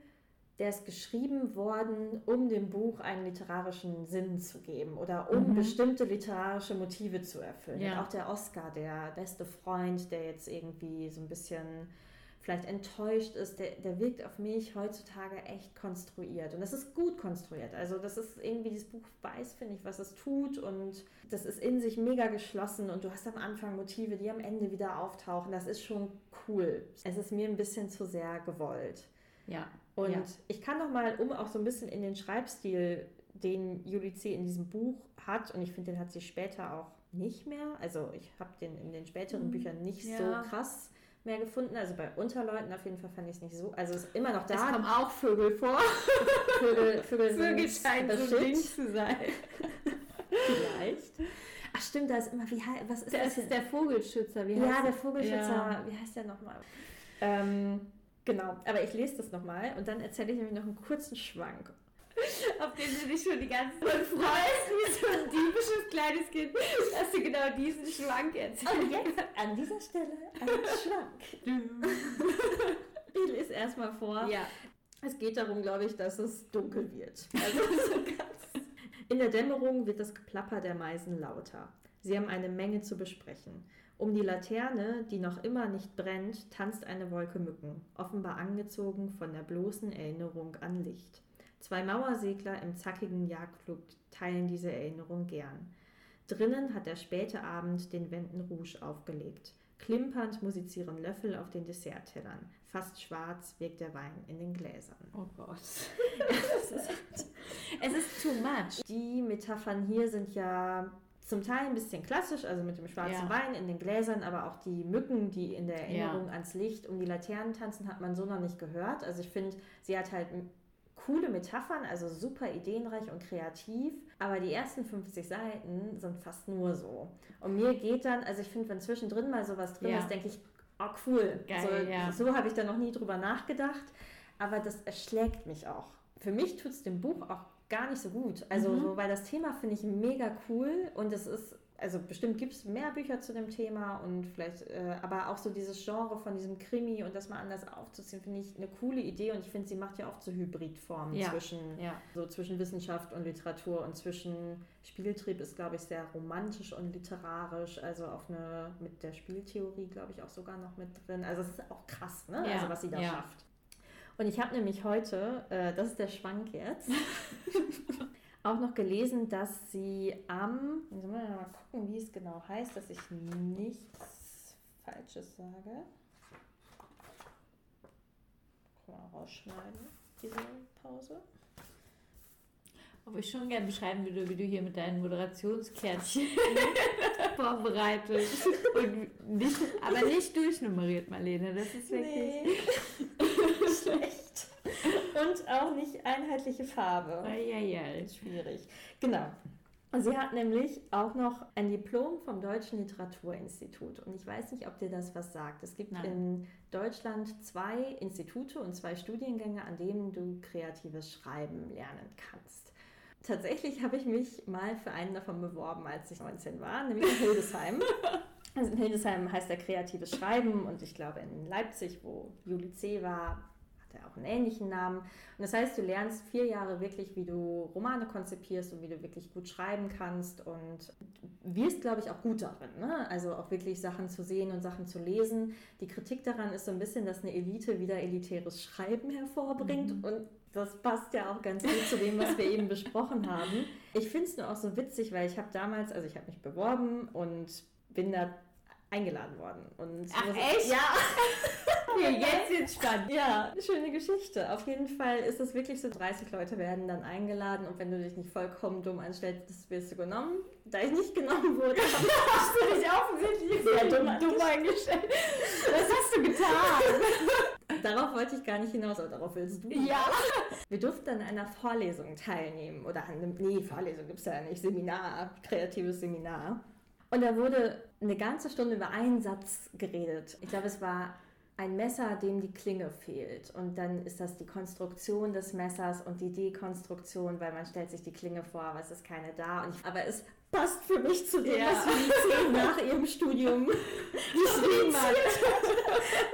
[SPEAKER 1] der ist geschrieben worden, um dem Buch einen literarischen Sinn zu geben oder um mhm. bestimmte literarische Motive zu erfüllen. Ja. auch der Oscar, der beste Freund, der jetzt irgendwie so ein bisschen vielleicht enttäuscht ist, der, der wirkt auf mich heutzutage echt konstruiert. Und das ist gut konstruiert. Also das ist irgendwie, dieses Buch weiß, finde ich, was es tut und das ist in sich mega geschlossen und du hast am Anfang Motive, die am Ende wieder auftauchen. Das ist schon cool. Es ist mir ein bisschen zu sehr gewollt. Ja. Und ja. ich kann noch mal, um auch so ein bisschen in den Schreibstil, den Julie C. in diesem Buch hat, und ich finde, den hat sie später auch nicht mehr. Also ich habe den in den späteren mhm. Büchern nicht ja. so krass mehr gefunden. Also bei Unterleuten auf jeden Fall fand ich es nicht so. Also es ist immer noch da. Es
[SPEAKER 2] kommen auch Vögel vor.
[SPEAKER 1] Vögel, Vögel, *laughs*
[SPEAKER 2] Vögel scheinen so Ding zu sein.
[SPEAKER 1] spricht. Ach stimmt, da ist immer, wie was ist
[SPEAKER 2] das?
[SPEAKER 1] Das
[SPEAKER 2] ist der Vogelschützer,
[SPEAKER 1] wie heißt Ja, der Vogelschützer, ja. wie heißt der nochmal? Ähm, genau, aber ich lese das nochmal und dann erzähle ich nämlich noch einen kurzen Schwank. *laughs*
[SPEAKER 2] Auf den du dich schon die ganze Zeit freust, wie so ein diebisches kleines Kind, dass du genau diesen Schwank erzählst.
[SPEAKER 1] Und jetzt an dieser Stelle ein Schwank. ich lese erstmal vor.
[SPEAKER 2] Ja.
[SPEAKER 1] Es geht darum, glaube ich, dass es dunkel wird. Also *laughs* so ganz in der Dämmerung wird das Geplapper der Meisen lauter. Sie haben eine Menge zu besprechen. Um die Laterne, die noch immer nicht brennt, tanzt eine Wolke Mücken, offenbar angezogen von der bloßen Erinnerung an Licht. Zwei Mauersegler im zackigen Jagdflug teilen diese Erinnerung gern. Drinnen hat der späte Abend den Wänden Rouge aufgelegt. Klimpernd musizieren Löffel auf den Desserttellern. Fast schwarz wirkt der Wein in den Gläsern.
[SPEAKER 2] Oh Gott. *laughs* es, ist, es ist too much.
[SPEAKER 1] Die Metaphern hier sind ja zum Teil ein bisschen klassisch, also mit dem schwarzen ja. Wein in den Gläsern, aber auch die Mücken, die in der Erinnerung ja. ans Licht um die Laternen tanzen, hat man so noch nicht gehört. Also ich finde, sie hat halt coole Metaphern, also super ideenreich und kreativ, aber die ersten 50 Seiten sind fast nur so. Und mir geht dann, also ich finde, wenn zwischendrin mal sowas drin ja. ist, denke ich, oh cool.
[SPEAKER 2] Geil,
[SPEAKER 1] so so habe ich da noch nie drüber nachgedacht, aber das erschlägt mich auch. Für mich tut es dem Buch auch gar nicht so gut. Also, mhm. so, weil das Thema finde ich mega cool und es ist also bestimmt gibt es mehr Bücher zu dem Thema und vielleicht, äh, aber auch so dieses Genre von diesem Krimi und das mal anders aufzuziehen, finde ich eine coole Idee und ich finde, sie macht ja auch zu Hybridformen
[SPEAKER 2] ja.
[SPEAKER 1] zwischen,
[SPEAKER 2] ja.
[SPEAKER 1] so zwischen Wissenschaft und Literatur und zwischen Spieltrieb ist, glaube ich, sehr romantisch und literarisch, also auf eine, mit der Spieltheorie, glaube ich, auch sogar noch mit drin. Also es ist auch krass, ne?
[SPEAKER 2] Ja.
[SPEAKER 1] Also was sie da schafft. Und ich habe nämlich heute, äh, das ist der Schwank jetzt, *laughs* auch noch gelesen, dass sie am, jetzt müssen wir mal gucken, wie es genau heißt, dass ich nichts Falsches sage. Mal rausschneiden, diese Pause.
[SPEAKER 2] Ob ich schon gerne beschreiben würde, wie du hier mit deinen Moderationskärtchen *laughs* vorbereitest. Und nicht, aber nicht durchnummeriert, Marlene. Das ist wirklich.
[SPEAKER 1] Nee. Schlecht. Und auch nicht einheitliche Farbe.
[SPEAKER 2] Eieiei.
[SPEAKER 1] Schwierig. Genau. Sie hat nämlich auch noch ein Diplom vom Deutschen Literaturinstitut. Und ich weiß nicht, ob dir das was sagt. Es gibt Nein. in Deutschland zwei Institute und zwei Studiengänge, an denen du kreatives Schreiben lernen kannst. Tatsächlich habe ich mich mal für einen davon beworben, als ich 19 war, nämlich in Hildesheim. *laughs* Also in Hildesheim heißt er kreatives Schreiben und ich glaube in Leipzig, wo Juli C. war, hat er auch einen ähnlichen Namen. Und das heißt, du lernst vier Jahre wirklich, wie du Romane konzipierst und wie du wirklich gut schreiben kannst und wirst, glaube ich, auch gut darin. Ne? Also auch wirklich Sachen zu sehen und Sachen zu lesen. Die Kritik daran ist so ein bisschen, dass eine Elite wieder elitäres Schreiben hervorbringt mhm. und das passt ja auch ganz gut zu dem, was wir eben besprochen haben. Ich finde es nur auch so witzig, weil ich habe damals, also ich habe mich beworben und bin da eingeladen worden. Und
[SPEAKER 2] Ach echt?
[SPEAKER 1] Ja. *laughs*
[SPEAKER 2] okay, jetzt wird's spannend.
[SPEAKER 1] Ja, schöne Geschichte. Auf jeden Fall ist es wirklich so, 30 Leute werden dann eingeladen und wenn du dich nicht vollkommen dumm anstellst, wirst du genommen. Da ich nicht genommen wurde, *laughs*
[SPEAKER 2] hast du dich offensichtlich sehr dumm, dumm eingestellt. Was hast du getan? *laughs*
[SPEAKER 1] Darauf wollte ich gar nicht hinaus, aber darauf willst du.
[SPEAKER 2] Ja.
[SPEAKER 1] Wir durften an einer Vorlesung teilnehmen. Oder an einem, nee, Vorlesung gibt es ja nicht, Seminar, kreatives Seminar. Und da wurde eine ganze Stunde über einen Satz geredet. Ich glaube, es war ein Messer, dem die Klinge fehlt. Und dann ist das die Konstruktion des Messers und die Dekonstruktion, weil man stellt sich die Klinge vor, aber es ist keine da. Ich, aber es passt für mich zu dem, ja. was Medizin nach ihrem Studium *laughs* geschrieben *laughs* hat.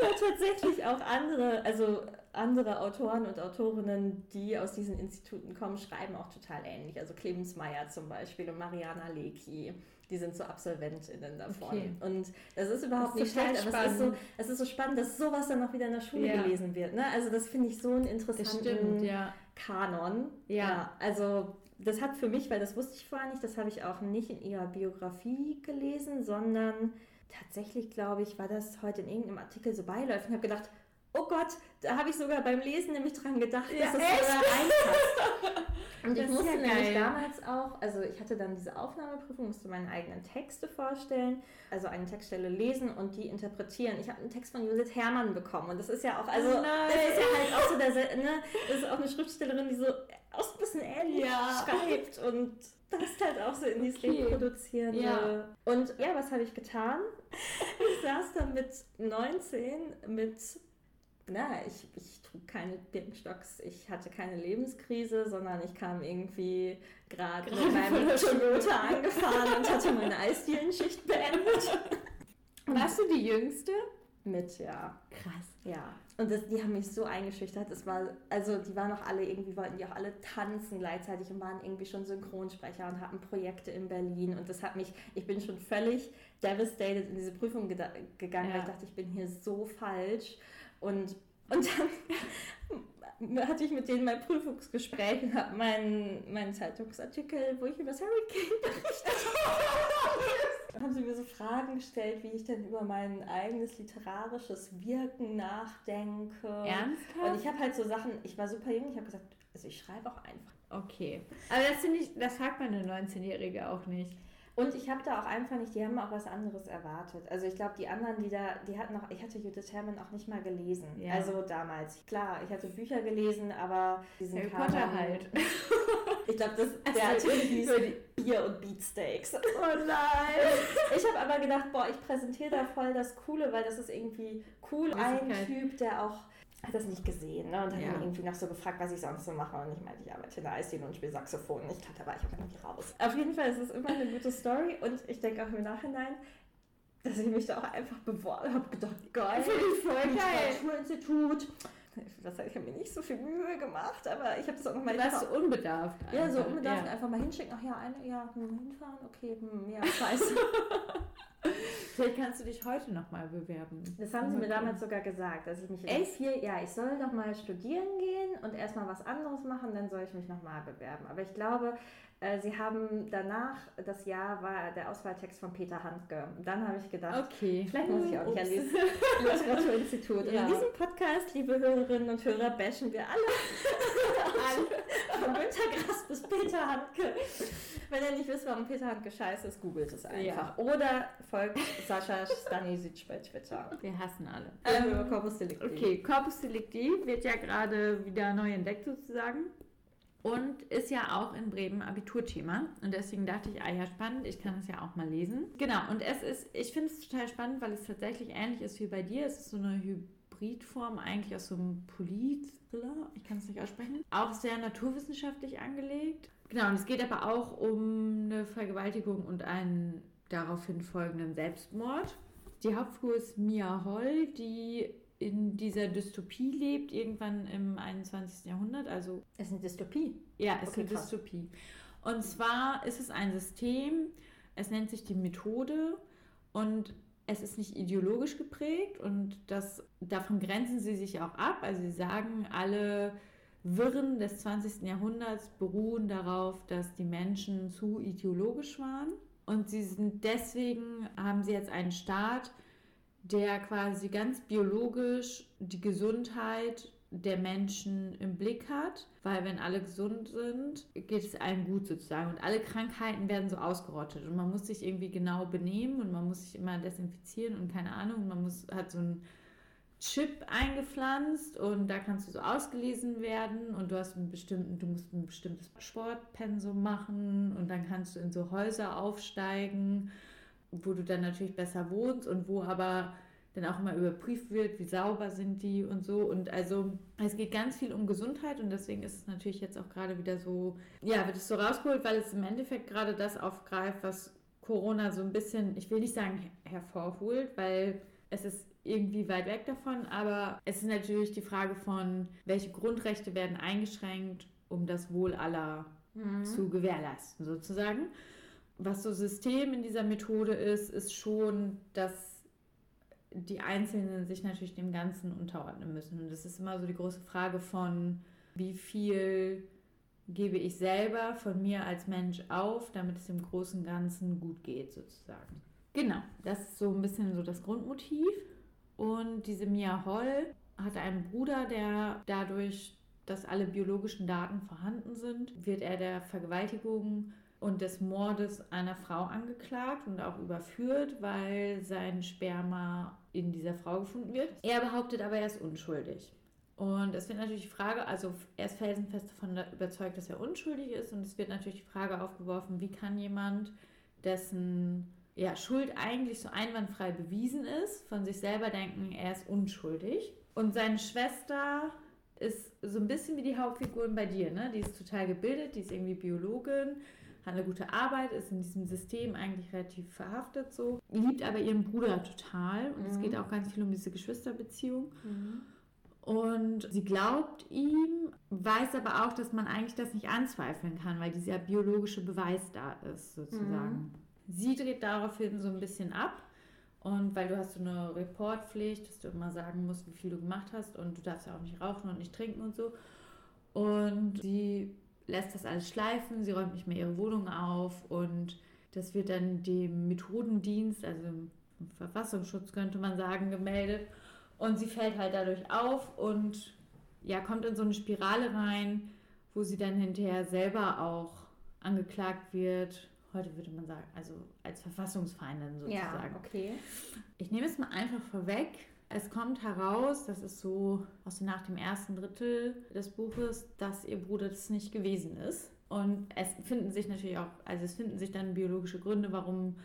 [SPEAKER 1] und tatsächlich auch andere, also andere Autoren und Autorinnen, die aus diesen Instituten kommen, schreiben auch total ähnlich. Also Clemens Meyer zum Beispiel und Mariana Lecki die sind so AbsolventInnen davon. Okay. Und das ist überhaupt das ist nicht schlecht, aber es ist, so, es ist so spannend, dass sowas dann noch wieder in der Schule ja. gelesen wird. Ne? Also das finde ich so einen interessanten
[SPEAKER 2] stimmt, ja.
[SPEAKER 1] Kanon.
[SPEAKER 2] Ja. ja.
[SPEAKER 1] Also das hat für mich, weil das wusste ich vorher nicht, das habe ich auch nicht in ihrer Biografie gelesen, sondern tatsächlich, glaube ich, war das heute in irgendeinem Artikel so beiläufig und habe gedacht, oh Gott, da habe ich sogar beim Lesen nämlich dran gedacht, ja, dass es echt? da reinpasst. *laughs* Und ich musste ja nämlich damals auch, also ich hatte dann diese Aufnahmeprüfung, musste meine eigenen Texte vorstellen, also eine Textstelle lesen und die interpretieren. Ich habe einen Text von Judith Herrmann bekommen und das ist ja auch, also oh das ist ja halt auch so, der, ne, das ist auch eine Schriftstellerin, die so aus ein bisschen ähnlich ja. schreibt und das halt auch so in dieses okay. Leben produzieren ja. Und ja, was habe ich getan? Ich saß dann mit 19 mit na, ich, ich trug keine Birkenstocks, ich hatte keine Lebenskrise, sondern ich kam irgendwie gerade mit meinem Toyota angefahren und hatte meine Eisdielenschicht beendet. *laughs*
[SPEAKER 2] Warst du die Jüngste?
[SPEAKER 1] Mit, ja.
[SPEAKER 2] Krass.
[SPEAKER 1] Ja. Und das, die haben mich so eingeschüchtert. Das war, also die waren auch alle irgendwie, wollten die auch alle tanzen gleichzeitig und waren irgendwie schon Synchronsprecher und hatten Projekte in Berlin. Und das hat mich, ich bin schon völlig devastated in diese Prüfung gegangen, ja. weil ich dachte, ich bin hier so falsch. Und, und dann *laughs* hatte ich mit denen mein Prüfungsgespräch und habe meinen, meinen Zeitungsartikel, wo ich über das Hurricane berichtet *laughs* habe. haben sie mir so Fragen gestellt, wie ich denn über mein eigenes literarisches Wirken nachdenke.
[SPEAKER 2] Ernsthaft?
[SPEAKER 1] Und ich habe halt so Sachen, ich war super jung, ich habe gesagt, also ich schreibe auch einfach.
[SPEAKER 2] Okay. Aber das finde ich, das fragt man eine 19-Jährige auch nicht.
[SPEAKER 1] Und ich habe da auch einfach nicht, die haben auch was anderes erwartet. Also ich glaube, die anderen, die da, die hatten auch, ich hatte Judith Herman auch nicht mal gelesen. Ja. Also damals. Klar, ich hatte Bücher gelesen, aber
[SPEAKER 2] diesen Harry Potter halt. *laughs*
[SPEAKER 1] ich glaube, das *laughs* der also, Artikel hieß Bier und Beatsteaks. *laughs*
[SPEAKER 2] Oh nein!
[SPEAKER 1] ich habe aber gedacht, boah, ich präsentiere da voll das Coole, weil das ist irgendwie cool. Ein Typ, der auch hat das nicht gesehen ne? und hat ja. mich irgendwie noch so gefragt, was ich sonst so mache. Und ich meinte, ich arbeite in der Eisdiele und spiele Saxophon. Ich dachte, da war ich auch irgendwie raus. Auf jeden Fall ist es immer eine gute Story und ich denke auch im Nachhinein, dass ich mich da auch einfach beworben habe. gedacht, geil,
[SPEAKER 2] voll geil.
[SPEAKER 1] Literaturinstitut. Das heißt, ich habe mir nicht so viel Mühe gemacht, aber ich habe das auch nochmal...
[SPEAKER 2] Warst du unbedarft?
[SPEAKER 1] Ja, so unbedarft ja. einfach mal hinschicken. Ach ja, eine, ja, hm, hinfahren, okay, hm, ja, scheiße. *laughs*
[SPEAKER 2] Vielleicht kannst du dich heute nochmal bewerben.
[SPEAKER 1] Das haben sie mir damals sogar gesagt, dass ich mich
[SPEAKER 2] Echt?
[SPEAKER 1] Vier, ja, ich soll nochmal studieren gehen und erstmal was anderes machen, dann soll ich mich nochmal bewerben. Aber ich glaube, äh, sie haben danach, das Jahr war der Auswahltext von Peter Handke. Und dann habe ich gedacht,
[SPEAKER 2] okay.
[SPEAKER 1] vielleicht muss ich auch nicht an dieses Literaturinstitut. *laughs* Ja. In diesem Podcast, liebe Hörerinnen und Hörer, bashen wir alle. *laughs* alle. Von Günter bis Peter Handke. Wenn ihr nicht wisst, warum Peter Handke scheiße ist, googelt es einfach. Ja. Oder folgt Sascha Stanisic bei Twitter.
[SPEAKER 2] Wir hassen alle.
[SPEAKER 1] Ähm, über Corpus Delicti.
[SPEAKER 2] Okay, Corpus Delicti wird ja gerade wieder neu entdeckt sozusagen und ist ja auch in Bremen Abiturthema. Und deswegen dachte ich, ah ja, spannend, ich kann es ja auch mal lesen. Genau, und es ist, ich finde es total spannend, weil es tatsächlich ähnlich ist wie bei dir. Es ist so eine Hybridform eigentlich aus so einem Polit-Thriller, ich kann es nicht aussprechen. Auch sehr naturwissenschaftlich angelegt. Genau, und es geht aber auch um eine Vergewaltigung und einen daraufhin folgenden Selbstmord. Die Hauptfigur ist Mia Holl, die in dieser Dystopie lebt, irgendwann im 21. Jahrhundert. Also
[SPEAKER 1] es ist eine Dystopie.
[SPEAKER 2] Ja, es okay, ist eine krass. Dystopie. Und zwar ist es ein System, es nennt sich die Methode und es ist nicht ideologisch geprägt und das, davon grenzen sie sich auch ab. Also sie sagen, alle Wirren des 20. Jahrhunderts beruhen darauf, dass die Menschen zu ideologisch waren. Und sie sind deswegen, haben sie jetzt einen Staat, der quasi ganz biologisch die Gesundheit der Menschen im Blick hat, weil wenn alle gesund sind, geht es allen gut sozusagen. Und alle Krankheiten werden so ausgerottet. Und man muss sich irgendwie genau benehmen und man muss sich immer desinfizieren und keine Ahnung, man muss hat so ein Chip eingepflanzt und da kannst du so ausgelesen werden und du hast einen bestimmten, du musst ein bestimmtes Sportpensum machen und dann kannst du in so Häuser aufsteigen wo du dann natürlich besser wohnst und wo aber dann auch immer überprüft wird, wie sauber sind die und so. Und also es geht ganz viel um Gesundheit und deswegen ist es natürlich jetzt auch gerade wieder so, ja, wird es so rausgeholt, weil es im Endeffekt gerade das aufgreift, was Corona so ein bisschen, ich will nicht sagen hervorholt, weil es ist irgendwie weit weg davon, aber es ist natürlich die Frage von, welche Grundrechte werden eingeschränkt, um das Wohl aller mhm. zu gewährleisten, sozusagen was so System in dieser Methode ist, ist schon, dass die Einzelnen sich natürlich dem Ganzen unterordnen müssen. Und das ist immer so die große Frage von, wie viel gebe ich selber von mir als Mensch auf, damit es dem großen Ganzen gut geht, sozusagen. Genau, das ist so ein bisschen so das Grundmotiv. Und diese Mia Holl hat einen Bruder, der dadurch, dass alle biologischen Daten vorhanden sind, wird er der Vergewaltigung und des Mordes einer Frau angeklagt und auch überführt, weil sein Sperma in dieser Frau gefunden wird. Er behauptet aber, er ist unschuldig. Und es wird natürlich die Frage, also er ist felsenfest davon überzeugt, dass er unschuldig ist. Und es wird natürlich die Frage aufgeworfen, wie kann jemand, dessen ja, Schuld eigentlich so einwandfrei bewiesen ist, von sich selber denken, er ist unschuldig. Und seine Schwester ist so ein bisschen wie die Hauptfiguren bei dir, ne? Die ist total gebildet, die ist irgendwie Biologin, hat eine gute Arbeit, ist in diesem System eigentlich relativ verhaftet so, liebt aber ihren Bruder total und mhm. es geht auch ganz viel um diese Geschwisterbeziehung. Mhm. Und sie glaubt ihm, weiß aber auch, dass man eigentlich das nicht anzweifeln kann, weil dieser biologische Beweis da ist, sozusagen. Mhm. Sie dreht daraufhin so ein bisschen ab. Und weil du hast so eine Reportpflicht, dass du immer sagen musst, wie viel du gemacht hast und du darfst ja auch nicht rauchen und nicht trinken und so. Und sie lässt das alles schleifen, sie räumt nicht mehr ihre Wohnung auf und das wird dann dem Methodendienst, also dem Verfassungsschutz könnte man sagen, gemeldet. Und sie fällt halt dadurch auf und ja, kommt in so eine Spirale rein, wo sie dann hinterher selber auch angeklagt wird. Heute würde man sagen, also als Verfassungsfeindin sozusagen.
[SPEAKER 1] Ja, okay.
[SPEAKER 2] Ich nehme es mal einfach vorweg. Es kommt heraus, das ist so aus nach dem ersten Drittel des Buches, dass ihr Bruder das nicht gewesen ist. Und es finden sich natürlich auch, also es finden sich dann biologische Gründe, warum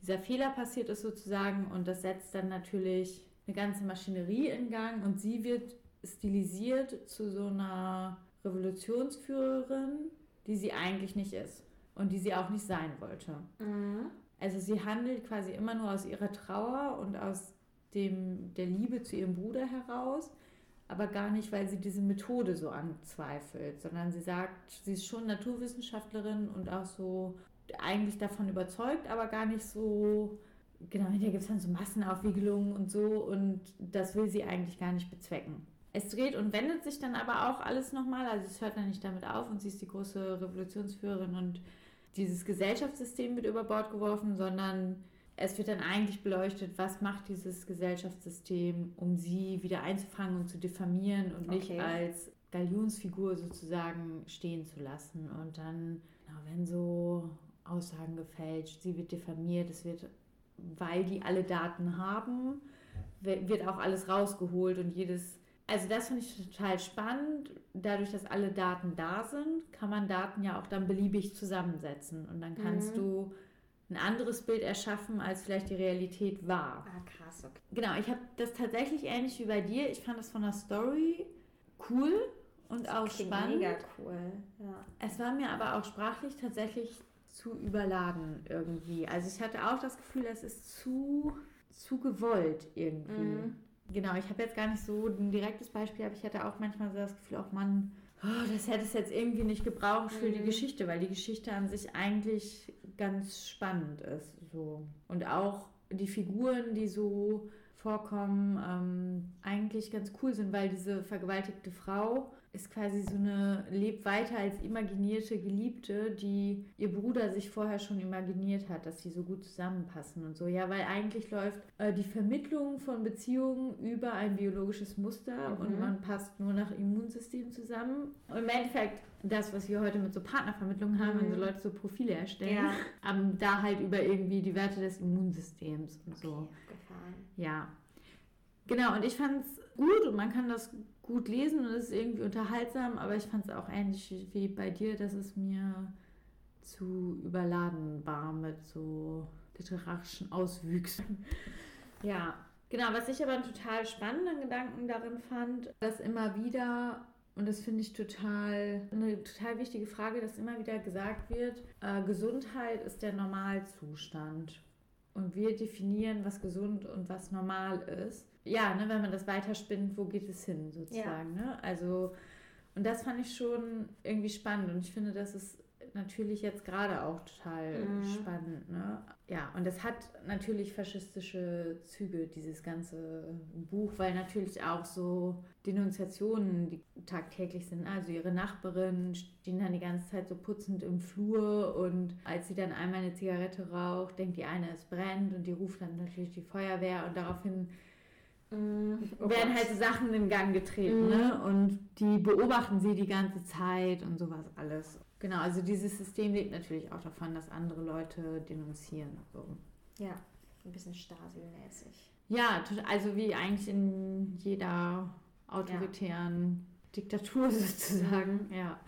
[SPEAKER 2] dieser Fehler passiert ist sozusagen. Und das setzt dann natürlich eine ganze Maschinerie in Gang und sie wird stilisiert zu so einer Revolutionsführerin, die sie eigentlich nicht ist und die sie auch nicht sein wollte. Mhm. Also sie handelt quasi immer nur aus ihrer Trauer und aus dem, der Liebe zu ihrem Bruder heraus, aber gar nicht, weil sie diese Methode so anzweifelt, sondern sie sagt, sie ist schon Naturwissenschaftlerin und auch so eigentlich davon überzeugt, aber gar nicht so genau, hinterher gibt es dann so Massenaufwiegelungen und so und das will sie eigentlich gar nicht bezwecken. Es dreht und wendet sich dann aber auch alles nochmal, also es hört dann nicht damit auf und sie ist die große Revolutionsführerin und dieses Gesellschaftssystem wird über Bord geworfen, sondern es wird dann eigentlich beleuchtet, was macht dieses Gesellschaftssystem, um sie wieder einzufangen und zu diffamieren und nicht okay. als Galionsfigur sozusagen stehen zu lassen. Und dann genau, werden so Aussagen gefälscht, sie wird diffamiert, es wird weil die alle Daten haben, wird auch alles rausgeholt und jedes. Also das finde ich total spannend. Dadurch, dass alle Daten da sind, kann man Daten ja auch dann beliebig zusammensetzen und dann kannst mhm. du ein anderes Bild erschaffen, als vielleicht die Realität war.
[SPEAKER 1] Ah, krass, okay.
[SPEAKER 2] Genau, ich habe das tatsächlich ähnlich wie bei dir. Ich fand das von der Story cool und das auch spannend.
[SPEAKER 1] Mega cool, ja.
[SPEAKER 2] Es war mir aber auch sprachlich tatsächlich zu überladen irgendwie. Also ich hatte auch das Gefühl, es ist zu, zu gewollt irgendwie. Mhm. Genau, ich habe jetzt gar nicht so ein direktes Beispiel, aber ich hatte auch manchmal so das Gefühl, auch man, oh, das hätte es jetzt irgendwie nicht gebraucht für mhm. die Geschichte, weil die Geschichte an sich eigentlich ganz spannend ist. So. Und auch die Figuren, die so vorkommen, ähm, eigentlich ganz cool sind, weil diese vergewaltigte Frau ist quasi so eine, lebt weiter als imaginierte Geliebte, die ihr Bruder sich vorher schon imaginiert hat, dass sie so gut zusammenpassen und so. Ja, weil eigentlich läuft äh, die Vermittlung von Beziehungen über ein biologisches Muster mhm. und man passt nur nach Immunsystem zusammen. Und im Endeffekt das, was wir heute mit so Partnervermittlungen haben, mhm. wenn so Leute so Profile erstellen, ja. ähm, da halt über irgendwie die Werte des Immunsystems und okay, so. Gefallen. Ja. Genau, und ich fand es gut und man kann das gut lesen und es ist irgendwie unterhaltsam, aber ich fand es auch ähnlich wie bei dir, dass es mir zu überladen war mit so literarischen Auswüchsen. ja, genau. Was ich aber einen total spannenden Gedanken darin fand, dass immer wieder und das finde ich total eine total wichtige Frage, dass immer wieder gesagt wird, äh, Gesundheit ist der Normalzustand. Und wir definieren, was gesund und was normal ist ja, ne, wenn man das weiterspinnt, wo geht es hin sozusagen. Ja. Ne? Also, und das fand ich schon irgendwie spannend und ich finde, das ist natürlich jetzt gerade auch total mhm. spannend. Ne? Ja, und es hat natürlich faschistische Züge, dieses ganze Buch, weil natürlich auch so Denunziationen, die tagtäglich sind. Also ihre Nachbarin stehen dann die ganze Zeit so putzend im Flur und als sie dann einmal eine Zigarette raucht, denkt die eine, es brennt und die ruft dann natürlich die Feuerwehr und daraufhin mhm. oh werden halt Sachen in Gang getreten. Mhm. Ne? Und die beobachten sie die ganze Zeit und sowas alles. Genau, also dieses System lebt natürlich auch davon, dass andere Leute denunzieren. So.
[SPEAKER 1] Ja, ein bisschen Stasi-mäßig.
[SPEAKER 2] Ja, also wie eigentlich in jeder autoritären ja. Diktatur *laughs* sozusagen. Ja.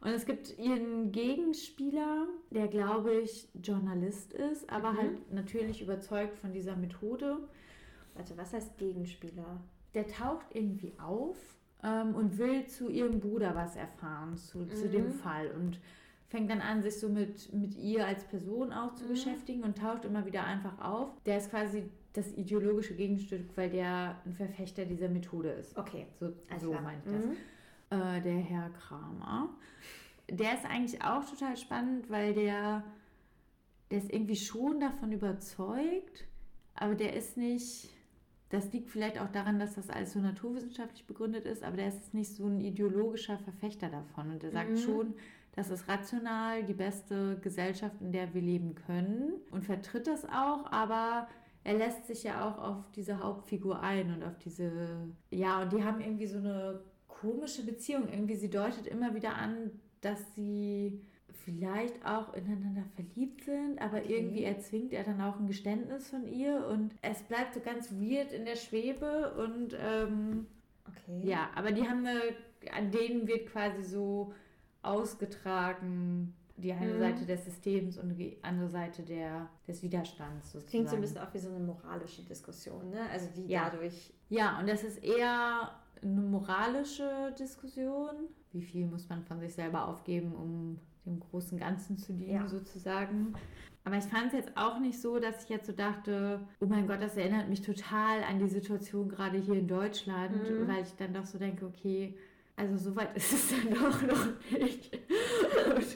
[SPEAKER 2] Und es gibt ihren Gegenspieler, der glaube ich Journalist ist, aber mhm. halt natürlich überzeugt von dieser Methode.
[SPEAKER 1] Also was heißt Gegenspieler?
[SPEAKER 2] Der taucht irgendwie auf ähm, und will zu ihrem Bruder was erfahren, zu, mhm. zu dem Fall. Und fängt dann an, sich so mit, mit ihr als Person auch zu mhm. beschäftigen und taucht immer wieder einfach auf. Der ist quasi das ideologische Gegenstück, weil der ein Verfechter dieser Methode ist.
[SPEAKER 1] Okay.
[SPEAKER 2] So, so meine ich das. Mhm. Äh, der Herr Kramer. Der ist eigentlich auch total spannend, weil der, der ist irgendwie schon davon überzeugt, aber der ist nicht das liegt vielleicht auch daran, dass das alles so naturwissenschaftlich begründet ist, aber der ist nicht so ein ideologischer Verfechter davon. Und er sagt mhm. schon, das ist rational die beste Gesellschaft, in der wir leben können und vertritt das auch, aber er lässt sich ja auch auf diese Hauptfigur ein und auf diese, ja, und die haben irgendwie so eine komische Beziehung. Irgendwie, sie deutet immer wieder an, dass sie vielleicht auch ineinander verliebt sind, aber okay. irgendwie erzwingt er dann auch ein Geständnis von ihr und es bleibt so ganz weird in der Schwebe und ähm, okay. ja, aber die haben eine, an denen wird quasi so ausgetragen, die eine mhm. Seite des Systems und die andere Seite der, des Widerstands.
[SPEAKER 1] Sozusagen. Klingt so ein bisschen auch wie so eine moralische Diskussion, ne? Also die
[SPEAKER 2] ja.
[SPEAKER 1] dadurch.
[SPEAKER 2] Ja, und das ist eher eine moralische Diskussion. Wie viel muss man von sich selber aufgeben, um dem großen Ganzen zu dienen, ja. sozusagen. Aber ich fand es jetzt auch nicht so, dass ich jetzt so dachte, oh mein Gott, das erinnert mich total an die Situation gerade hier in Deutschland, mhm. weil ich dann doch so denke, okay, also so weit *laughs* ist es dann doch noch nicht. Und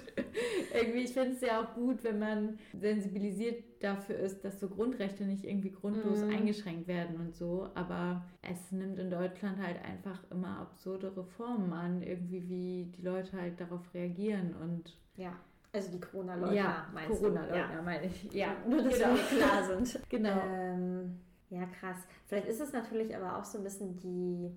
[SPEAKER 2] irgendwie, ich finde es ja auch gut, wenn man sensibilisiert dafür ist, dass so Grundrechte nicht irgendwie grundlos mm. eingeschränkt werden und so. Aber es nimmt in Deutschland halt einfach immer absurdere Formen an, irgendwie wie die Leute halt darauf reagieren und
[SPEAKER 1] ja. Also die Corona-Leugner,
[SPEAKER 2] ja,
[SPEAKER 1] meinst
[SPEAKER 2] Corona-Leugner ja. meine ich.
[SPEAKER 1] Ja, *laughs* nur dass genau. wir klar sind. *laughs*
[SPEAKER 2] genau.
[SPEAKER 1] Ähm, ja, krass. Vielleicht ist es natürlich aber auch so ein bisschen die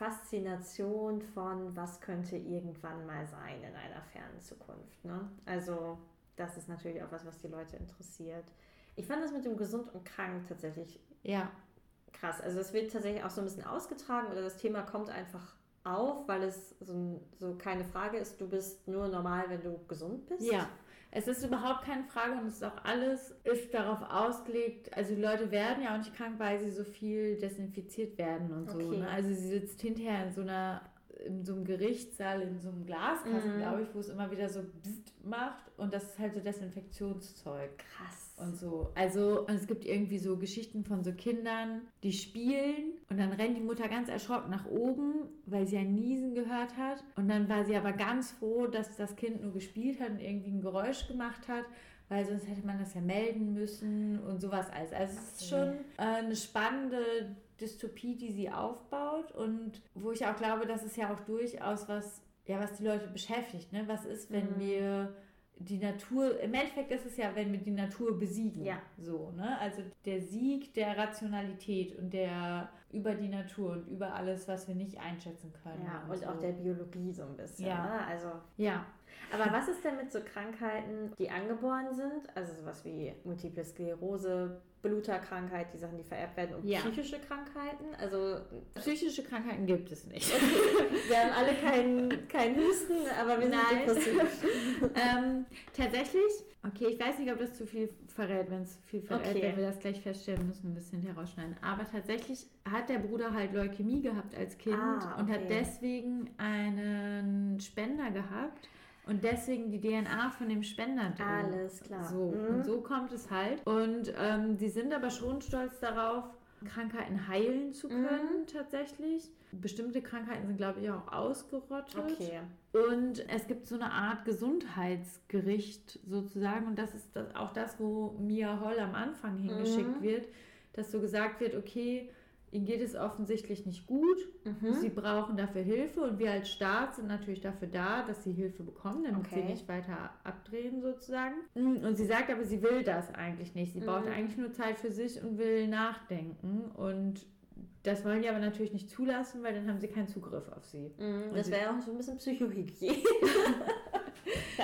[SPEAKER 1] Faszination von, was könnte irgendwann mal sein in einer fernen Zukunft. Ne? Also das ist natürlich auch was, was die Leute interessiert. Ich fand das mit dem Gesund und Krank tatsächlich
[SPEAKER 2] ja.
[SPEAKER 1] krass. Also es wird tatsächlich auch so ein bisschen ausgetragen oder das Thema kommt einfach auf, weil es so, so keine Frage ist, du bist nur normal, wenn du gesund bist.
[SPEAKER 2] Ja. Es ist überhaupt keine Frage und es ist auch alles ist darauf ausgelegt. Also die Leute werden ja auch nicht krank, weil sie so viel desinfiziert werden und okay. so. Ne? Also sie sitzt hinterher in so einer in so einem Gerichtssaal, in so einem Glaskasten, mhm. glaube ich, wo es immer wieder so macht und das ist halt so Desinfektionszeug.
[SPEAKER 1] Krass
[SPEAKER 2] und so. Also und es gibt irgendwie so Geschichten von so Kindern, die spielen und dann rennt die Mutter ganz erschrocken nach oben, weil sie ein Niesen gehört hat. Und dann war sie aber ganz froh, dass das Kind nur gespielt hat und irgendwie ein Geräusch gemacht hat weil sonst hätte man das ja melden müssen und sowas alles. Also es ist schon äh, eine spannende Dystopie, die sie aufbaut und wo ich auch glaube, das ist ja auch durchaus was, ja, was die Leute beschäftigt. Ne? Was ist, wenn mhm. wir die Natur, im Endeffekt ist es ja, wenn wir die Natur besiegen.
[SPEAKER 1] Ja.
[SPEAKER 2] So, ne? Also der Sieg der Rationalität und der über die Natur und über alles, was wir nicht einschätzen können.
[SPEAKER 1] Ja, und, und so. auch der Biologie so ein bisschen.
[SPEAKER 2] Ja.
[SPEAKER 1] Ne? Also.
[SPEAKER 2] Ja.
[SPEAKER 1] Aber was ist denn mit so Krankheiten, die angeboren sind? Also sowas wie Multiple Sklerose, Bluterkrankheit, die Sachen, die vererbt werden und ja. psychische Krankheiten. Also
[SPEAKER 2] psychische Krankheiten gibt es nicht. *laughs*
[SPEAKER 1] Wir haben alle keinen kein Husten, aber wir sind depressiv. *laughs*
[SPEAKER 2] ähm, tatsächlich, okay, ich weiß nicht, ob das zu viel verrät, wenn es viel verrät, okay. wenn wir das gleich feststellen müssen, ein bisschen herausschneiden. Aber tatsächlich hat der Bruder halt Leukämie gehabt als Kind ah, okay. und hat deswegen einen Spender gehabt und deswegen die DNA von dem Spender
[SPEAKER 1] drin. Alles klar.
[SPEAKER 2] So, mhm. und so kommt es halt. Und ähm, die sind aber schon stolz darauf, Krankheiten heilen zu können, mhm. tatsächlich. Bestimmte Krankheiten sind, glaube ich, auch ausgerottet.
[SPEAKER 1] Okay.
[SPEAKER 2] Und es gibt so eine Art Gesundheitsgericht sozusagen. Und das ist das, auch das, wo Mia Holl am Anfang hingeschickt mhm. wird, dass so gesagt wird, okay, ihnen geht es offensichtlich nicht gut. Mhm. Sie brauchen dafür Hilfe und wir als Staat sind natürlich dafür da, dass sie Hilfe bekommen, damit okay. sie nicht weiter abdrehen sozusagen. Und sie sagt aber, sie will das eigentlich nicht. Sie mhm. braucht eigentlich nur Zeit für sich und will nachdenken. Und das wollen die aber natürlich nicht zulassen, weil dann haben sie keinen Zugriff auf sie.
[SPEAKER 1] Mhm, das wäre auch so ein bisschen Psychohygiene. *laughs*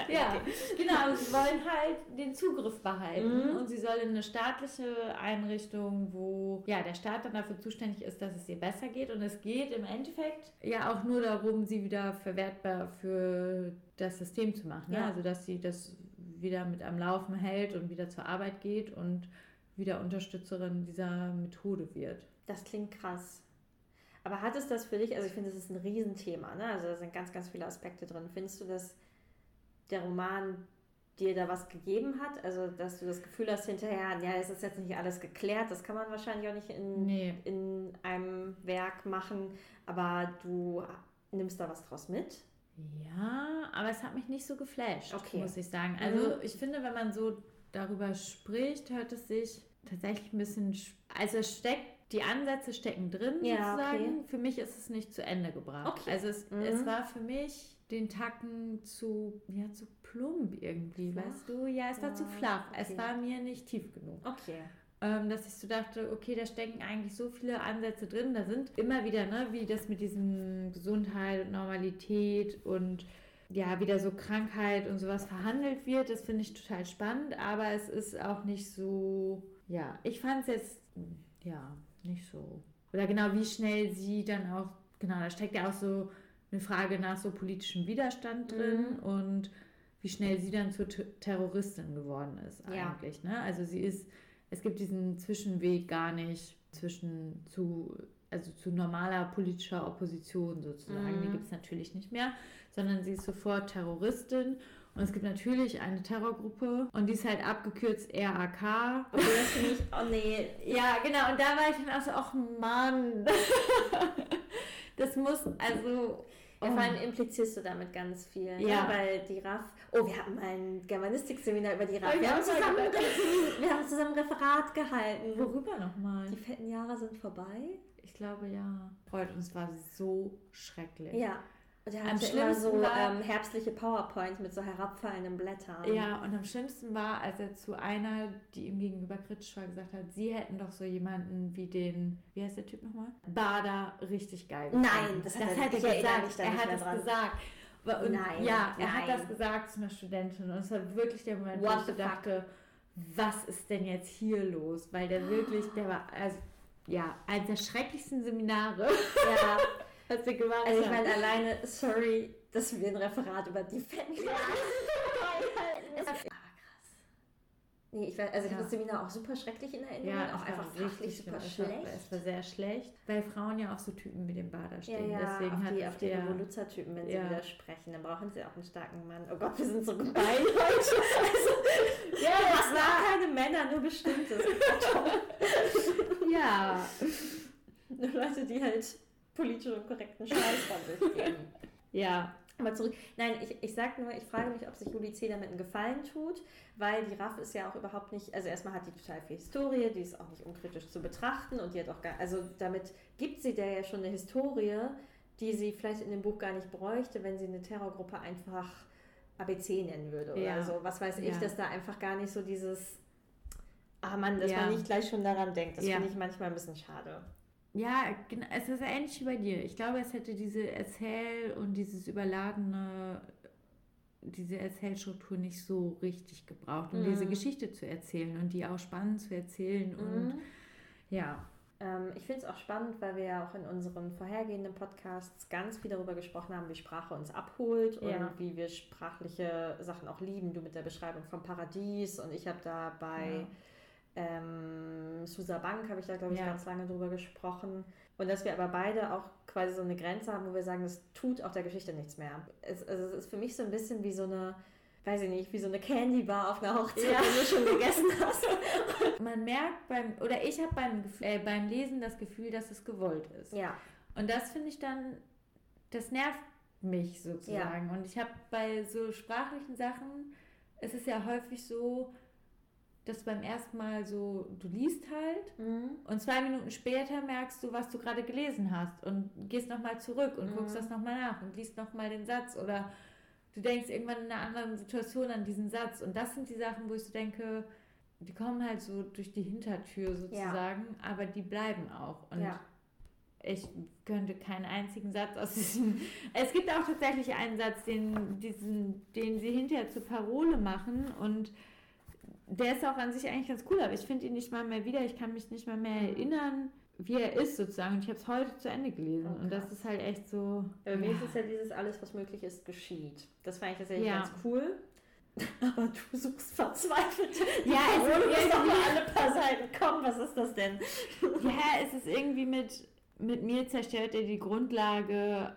[SPEAKER 2] ja, genau. Sie wollen halt den Zugriff behalten mhm. und sie soll in eine staatliche Einrichtung, wo ja der Staat dann dafür zuständig ist, dass es ihr besser geht. Und es geht im Endeffekt ja auch nur darum, sie wieder verwertbar für das System zu machen. Ne? Ja. Also dass sie das wieder mit am Laufen hält und wieder zur Arbeit geht und wieder Unterstützerin dieser Methode wird.
[SPEAKER 1] Das klingt krass. Aber hat es das für dich, also ich finde, das ist ein Riesenthema, ne? Also da sind ganz, ganz viele Aspekte drin. Findest du, dass der Roman dir da was gegeben hat? Also, dass du das Gefühl hast hinterher, ja, es ist jetzt nicht alles geklärt, das kann man wahrscheinlich auch nicht in, nee. in einem Werk machen, aber du nimmst da was draus mit?
[SPEAKER 2] Ja, aber es hat mich nicht so geflasht, okay. muss ich sagen. Also, mhm. ich finde, wenn man so darüber spricht, hört es sich tatsächlich ein bisschen, also es steckt die Ansätze stecken drin, ja, sozusagen. Okay. Für mich ist es nicht zu Ende gebracht. Okay. Also es, mhm. es war für mich den Tacken zu, ja, zu plump irgendwie, flach? weißt du? Ja, es war zu flach. Okay. Es war mir nicht tief genug.
[SPEAKER 1] Okay.
[SPEAKER 2] Ähm, dass ich so dachte, okay, da stecken eigentlich so viele Ansätze drin. Da sind immer wieder, ne, wie das mit diesem Gesundheit und Normalität und ja, wieder so Krankheit und sowas verhandelt wird. Das finde ich total spannend, aber es ist auch nicht so, ja, ich fand es jetzt, ja, nicht so. Oder genau, wie schnell sie dann auch, genau, da steckt ja auch so eine Frage nach so politischem Widerstand drin mhm. und wie schnell sie dann zur Terroristin geworden ist eigentlich. Ja. Ne? Also sie ist, es gibt diesen Zwischenweg gar nicht zwischen zu, also zu normaler politischer Opposition sozusagen. Mhm. Die gibt es natürlich nicht mehr, sondern sie ist sofort Terroristin und es gibt natürlich eine Terrorgruppe und die ist halt abgekürzt RAK.
[SPEAKER 1] Okay, das finde ich, oh nee.
[SPEAKER 2] Ja, genau. Und da war ich dann auch so, ach Mann. das muss, also.
[SPEAKER 1] Ja, vor allem implizierst du damit ganz viel. Ne? Ja. Ne? Weil die RAF. Oh, wir hatten mal ein Germanistik-Seminar über die RAF. Oh, wir, haben zusammen, wir haben zusammen ein Referat gehalten.
[SPEAKER 2] Worüber nochmal?
[SPEAKER 1] Die fetten Jahre sind vorbei.
[SPEAKER 2] Ich glaube ja. Freut uns war so schrecklich.
[SPEAKER 1] Ja. Der am hatte immer so war, ähm, herbstliche PowerPoints mit so herabfallenden Blättern.
[SPEAKER 2] Ja, und am schlimmsten war, als er zu einer, die ihm gegenüber kritisch war, gesagt hat, sie hätten doch so jemanden wie den, wie heißt der Typ nochmal? Bader richtig geil.
[SPEAKER 1] Gefunden. Nein, das, das hat er, gesagt.
[SPEAKER 2] Er hat es gesagt. Und
[SPEAKER 1] nein,
[SPEAKER 2] ja, er nein. hat das gesagt zu einer Studentin und es war wirklich der Moment, What wo ich dachte, was ist denn jetzt hier los? Weil der wirklich, der war, also ja, eines der schrecklichsten Seminare.
[SPEAKER 1] Ja. *laughs* Hast du gemacht? Also ich meine alleine, sorry, dass wir ein Referat über die fetten halten. *laughs* Nee, ich weiß, also ich ja. habe das Seminar auch super schrecklich in Erinnerung, ja, auch einfach fachlich super schlecht.
[SPEAKER 2] Es war sehr schlecht, weil Frauen ja auch so Typen wie den Bader stehen.
[SPEAKER 1] Ja, ja, Deswegen auf hat die, auf die Revoluzzer-Typen, wenn ja. sie widersprechen, dann brauchen sie auch einen starken Mann. Oh Gott, *laughs* wir sind so gemein heute. Also, ja, das war keine Männer, nur bestimmte. *laughs*
[SPEAKER 2] ja.
[SPEAKER 1] Nur Leute, die halt politisch korrekten Scheiß von sich geben. *laughs*
[SPEAKER 2] ja.
[SPEAKER 1] Aber zurück. Nein, ich, ich sage nur, ich frage mich, ob sich Juli C. damit einen Gefallen tut, weil die RAF ist ja auch überhaupt nicht, also erstmal hat die total viel Historie, die ist auch nicht unkritisch zu betrachten und die hat auch gar, also damit gibt sie der ja schon eine Historie, die sie vielleicht in dem Buch gar nicht bräuchte, wenn sie eine Terrorgruppe einfach ABC nennen würde oder ja. so. Was weiß ich, ja. dass da einfach gar nicht so dieses, ah Mann, dass ja. man nicht gleich schon daran denkt. Das finde ich manchmal ein bisschen schade.
[SPEAKER 2] Ja, es ist ähnlich wie bei dir. Ich glaube, es hätte diese Erzähl- und dieses überladene, diese Erzählstruktur nicht so richtig gebraucht, um mhm. diese Geschichte zu erzählen und die auch spannend zu erzählen. Mhm. Und ja.
[SPEAKER 1] Ähm, ich finde es auch spannend, weil wir ja auch in unseren vorhergehenden Podcasts ganz viel darüber gesprochen haben, wie Sprache uns abholt und ja. wie wir sprachliche Sachen auch lieben. Du mit der Beschreibung vom Paradies und ich habe da bei. Ja ähm, Susa Bank habe ich da, glaube ich, ja. ganz lange drüber gesprochen. Und dass wir aber beide auch quasi so eine Grenze haben, wo wir sagen, es tut auch der Geschichte nichts mehr. Es, also es ist für mich so ein bisschen wie so eine, weiß ich nicht, wie so eine Candy Bar auf einer Hochzeit, ja. die du schon gegessen hast. *laughs*
[SPEAKER 2] Man merkt beim, oder ich habe beim, äh, beim Lesen das Gefühl, dass es gewollt ist.
[SPEAKER 1] Ja.
[SPEAKER 2] Und das finde ich dann, das nervt mich sozusagen. Ja. Und ich habe bei so sprachlichen Sachen, es ist ja häufig so, dass beim ersten Mal so, du liest halt mhm. und zwei Minuten später merkst du, was du gerade gelesen hast und gehst nochmal zurück und mhm. guckst das nochmal nach und liest nochmal den Satz oder du denkst irgendwann in einer anderen Situation an diesen Satz und das sind die Sachen, wo ich so denke, die kommen halt so durch die Hintertür sozusagen, ja. aber die bleiben auch und
[SPEAKER 1] ja.
[SPEAKER 2] ich könnte keinen einzigen Satz aus diesem. *laughs* Es gibt auch tatsächlich einen Satz, den, diesen, den sie hinterher zur Parole machen und der ist auch an sich eigentlich ganz cool, aber ich finde ihn nicht mal mehr wieder. Ich kann mich nicht mal mehr erinnern, wie er ist sozusagen. Und ich habe es heute zu Ende gelesen oh, und das ist halt echt so.
[SPEAKER 1] Bei mir ist es ja dieses alles, was möglich ist, geschieht. Das fand ich tatsächlich ja. ganz cool. *laughs* Aber du suchst verzweifelt. Ja, es ist doch mal alle paar Seiten. Komm, was ist das denn?
[SPEAKER 2] Ja, es ist irgendwie mit mit mir zerstört ihr die Grundlage,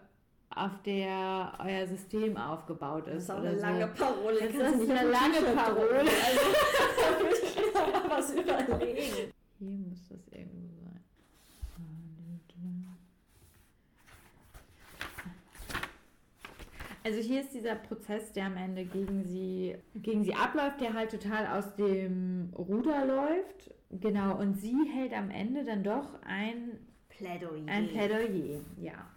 [SPEAKER 2] auf der euer System aufgebaut ist. Das ist auch eine lange Parole. Das ist eine lange Parole. Also, *laughs* da würde ich mir mal was überlegen. Hier muss das irgendwo sein. Also hier ist dieser Prozess, der am Ende gegen sie, gegen sie abläuft, der halt total aus dem Ruder läuft. Genau, und sie hält am Ende dann doch ein Plädoyer. Ein Plädoyer, ja.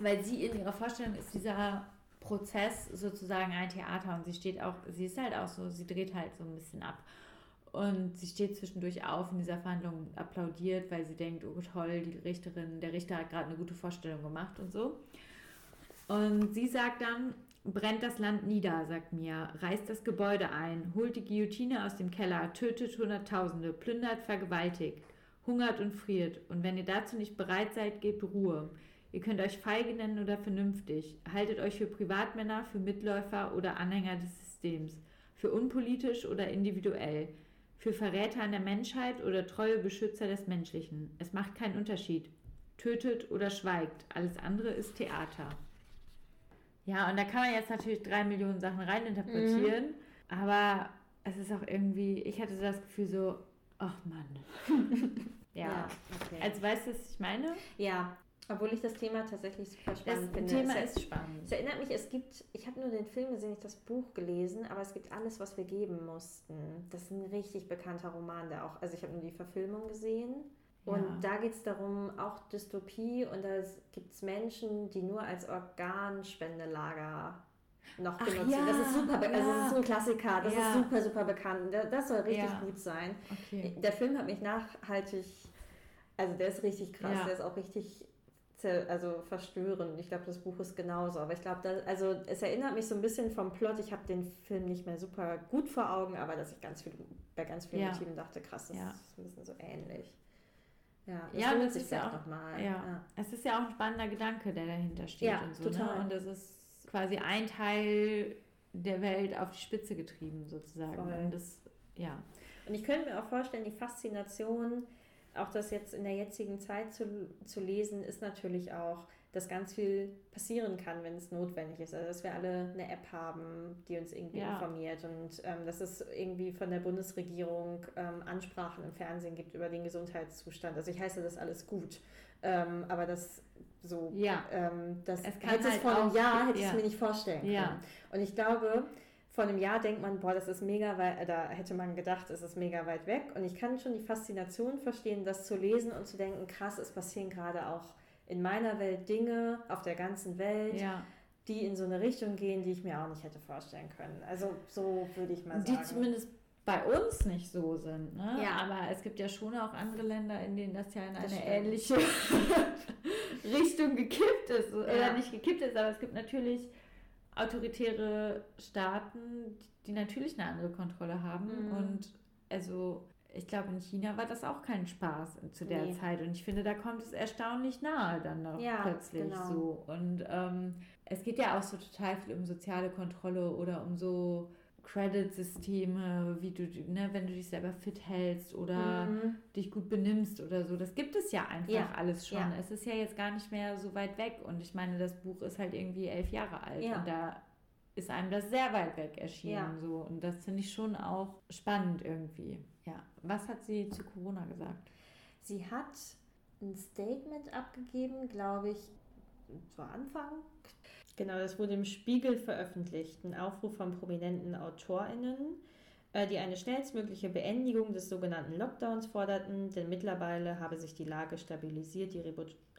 [SPEAKER 2] Weil sie in ihrer Vorstellung ist dieser Prozess sozusagen ein Theater und sie steht auch, sie ist halt auch so, sie dreht halt so ein bisschen ab. Und sie steht zwischendurch auf in dieser Verhandlung, applaudiert, weil sie denkt, oh toll, die Richterin, der Richter hat gerade eine gute Vorstellung gemacht und so. Und sie sagt dann, brennt das Land nieder, sagt Mia, reißt das Gebäude ein, holt die Guillotine aus dem Keller, tötet Hunderttausende, plündert, vergewaltigt hungert und friert. Und wenn ihr dazu nicht bereit seid, gebt Ruhe. Ihr könnt euch feige nennen oder vernünftig. Haltet euch für Privatmänner, für Mitläufer oder Anhänger des Systems. Für unpolitisch oder individuell. Für Verräter an der Menschheit oder treue Beschützer des Menschlichen. Es macht keinen Unterschied. Tötet oder schweigt. Alles andere ist Theater. Ja, und da kann man jetzt natürlich drei Millionen Sachen reininterpretieren. Mhm. Aber es ist auch irgendwie, ich hatte das Gefühl so, ach Mann. *laughs* Ja, ja okay. Also weißt du, was ich meine?
[SPEAKER 1] Ja, obwohl ich das Thema tatsächlich super spannend das finde. Das Thema es, ist spannend. Es erinnert mich, es gibt, ich habe nur den Film gesehen, nicht das Buch gelesen, aber es gibt alles, was wir geben mussten. Das ist ein richtig bekannter Roman, der auch, also ich habe nur die Verfilmung gesehen. Und ja. da geht es darum, auch Dystopie und da gibt es Menschen, die nur als Organspendelager noch Ach benutzen. Ja, das ist super, ja. also das ist so ein Klassiker, das ja. ist super, super bekannt. Das soll richtig gut sein. Okay. Der Film hat mich nachhaltig, also der ist richtig krass, der ist auch richtig also verstörend. Ich glaube, das Buch ist genauso. Aber ich glaube, also es erinnert mich so ein bisschen vom Plot. Ich habe den Film nicht mehr super gut vor Augen, aber dass ich ganz viel bei ganz vielen ja. Motiven dachte, krass, das ja. ist ein bisschen so ähnlich.
[SPEAKER 2] Ja, das ja, lohnt sich ja auch nochmal. Ja. ja. Es ist ja auch ein spannender Gedanke, der dahinter steht ja, und so. Ne? Total. Ne? Und das ist quasi ein Teil der Welt auf die Spitze getrieben, sozusagen. Voll. Und das, ja.
[SPEAKER 1] Und ich könnte mir auch vorstellen, die Faszination, auch das jetzt in der jetzigen Zeit zu, zu lesen, ist natürlich auch, dass ganz viel passieren kann, wenn es notwendig ist. Also, dass wir alle eine App haben, die uns irgendwie ja. informiert und ähm, dass es irgendwie von der Bundesregierung ähm, Ansprachen im Fernsehen gibt über den Gesundheitszustand. Also, ich heiße das alles gut. Ähm, aber das so, ja. ähm, das es hätte halt vor einem Jahr hätte ja. ich es mir nicht vorstellen können. Und ich glaube, vor einem Jahr denkt man, boah, das ist mega weit, da hätte man gedacht, es ist mega weit weg. Und ich kann schon die Faszination verstehen, das zu lesen und zu denken, krass, es passieren gerade auch in meiner Welt Dinge auf der ganzen Welt. Ja die in so eine Richtung gehen, die ich mir auch nicht hätte vorstellen können. Also so würde ich mal
[SPEAKER 2] sagen. Die zumindest bei uns nicht so sind. Ne? Ja. Aber es gibt ja schon auch andere Länder, in denen das ja in das eine stimmt. ähnliche *laughs* Richtung gekippt ist. Ja. Oder nicht gekippt ist, aber es gibt natürlich autoritäre Staaten, die natürlich eine andere Kontrolle haben. Mhm. Und also ich glaube, in China war das auch kein Spaß zu der nee. Zeit. Und ich finde, da kommt es erstaunlich nahe dann noch ja, plötzlich genau. so. Und ähm, es geht ja auch so total viel um soziale Kontrolle oder um so Credit-Systeme, wie du, ne, wenn du dich selber fit hältst oder mhm. dich gut benimmst oder so. Das gibt es ja einfach ja. alles schon. Ja. Es ist ja jetzt gar nicht mehr so weit weg und ich meine, das Buch ist halt irgendwie elf Jahre alt ja. und da ist einem das sehr weit weg erschienen so und das finde ich schon auch spannend irgendwie. Ja, was hat sie zu Corona gesagt?
[SPEAKER 1] Sie hat ein Statement abgegeben, glaube ich, zu Anfang Genau, das wurde im Spiegel veröffentlicht. Ein Aufruf von prominenten AutorInnen, äh, die eine schnellstmögliche Beendigung des sogenannten Lockdowns forderten, denn mittlerweile habe sich die Lage stabilisiert, die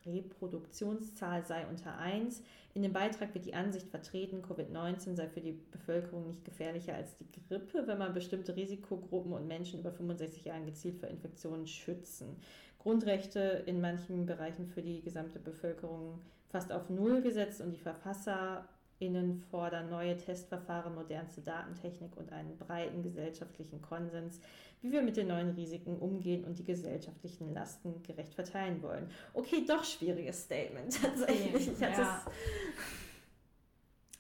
[SPEAKER 1] Reproduktionszahl sei unter 1. In dem Beitrag wird die Ansicht vertreten, Covid-19 sei für die Bevölkerung nicht gefährlicher als die Grippe, wenn man bestimmte Risikogruppen und Menschen über 65 Jahren gezielt vor Infektionen schützen. Grundrechte in manchen Bereichen für die gesamte Bevölkerung fast auf Null gesetzt und die VerfasserInnen fordern neue Testverfahren, modernste Datentechnik und einen breiten gesellschaftlichen Konsens, wie wir mit den neuen Risiken umgehen und die gesellschaftlichen Lasten gerecht verteilen wollen. Okay, doch schwieriges Statement *laughs* tatsächlich. Ich hatte ja. es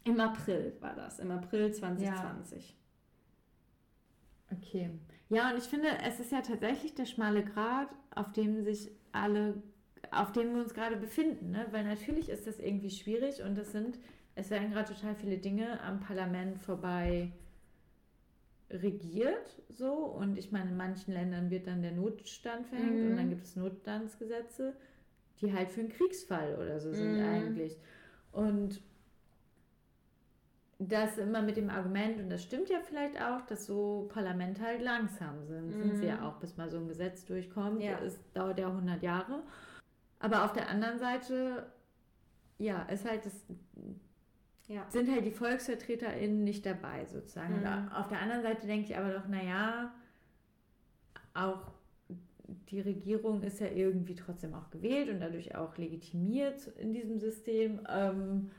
[SPEAKER 1] im April war das, im April 2020.
[SPEAKER 2] Ja. Okay. Ja, und ich finde, es ist ja tatsächlich der schmale Grat, auf dem sich alle, auf dem wir uns gerade befinden, ne? Weil natürlich ist das irgendwie schwierig und es sind, es werden gerade total viele Dinge am Parlament vorbei regiert, so. Und ich meine, in manchen Ländern wird dann der Notstand verhängt mhm. und dann gibt es Notstandsgesetze, die halt für einen Kriegsfall oder so sind mhm. eigentlich. Und das immer mit dem Argument, und das stimmt ja vielleicht auch, dass so Parlamente halt langsam sind. Mhm. Sind sie ja auch, bis mal so ein Gesetz durchkommt. Ja. Es dauert ja 100 Jahre. Aber auf der anderen Seite, ja, ist halt das, ja. sind halt die VolksvertreterInnen nicht dabei sozusagen. Mhm. auf der anderen Seite denke ich aber doch, naja, auch die Regierung ist ja irgendwie trotzdem auch gewählt und dadurch auch legitimiert in diesem System. Ähm,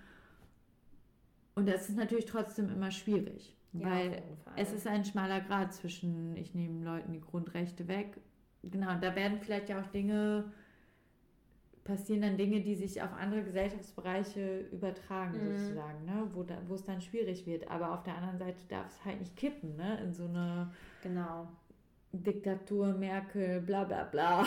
[SPEAKER 2] und das ist natürlich trotzdem immer schwierig, ja, weil es ist ein schmaler Grad zwischen, ich nehme Leuten die Grundrechte weg. Genau, da werden vielleicht ja auch Dinge, passieren dann Dinge, die sich auf andere Gesellschaftsbereiche übertragen, mhm. sozusagen, ne? wo, da, wo es dann schwierig wird. Aber auf der anderen Seite darf es halt nicht kippen, ne? in so eine
[SPEAKER 1] genau.
[SPEAKER 2] Diktatur, Merkel, bla bla bla.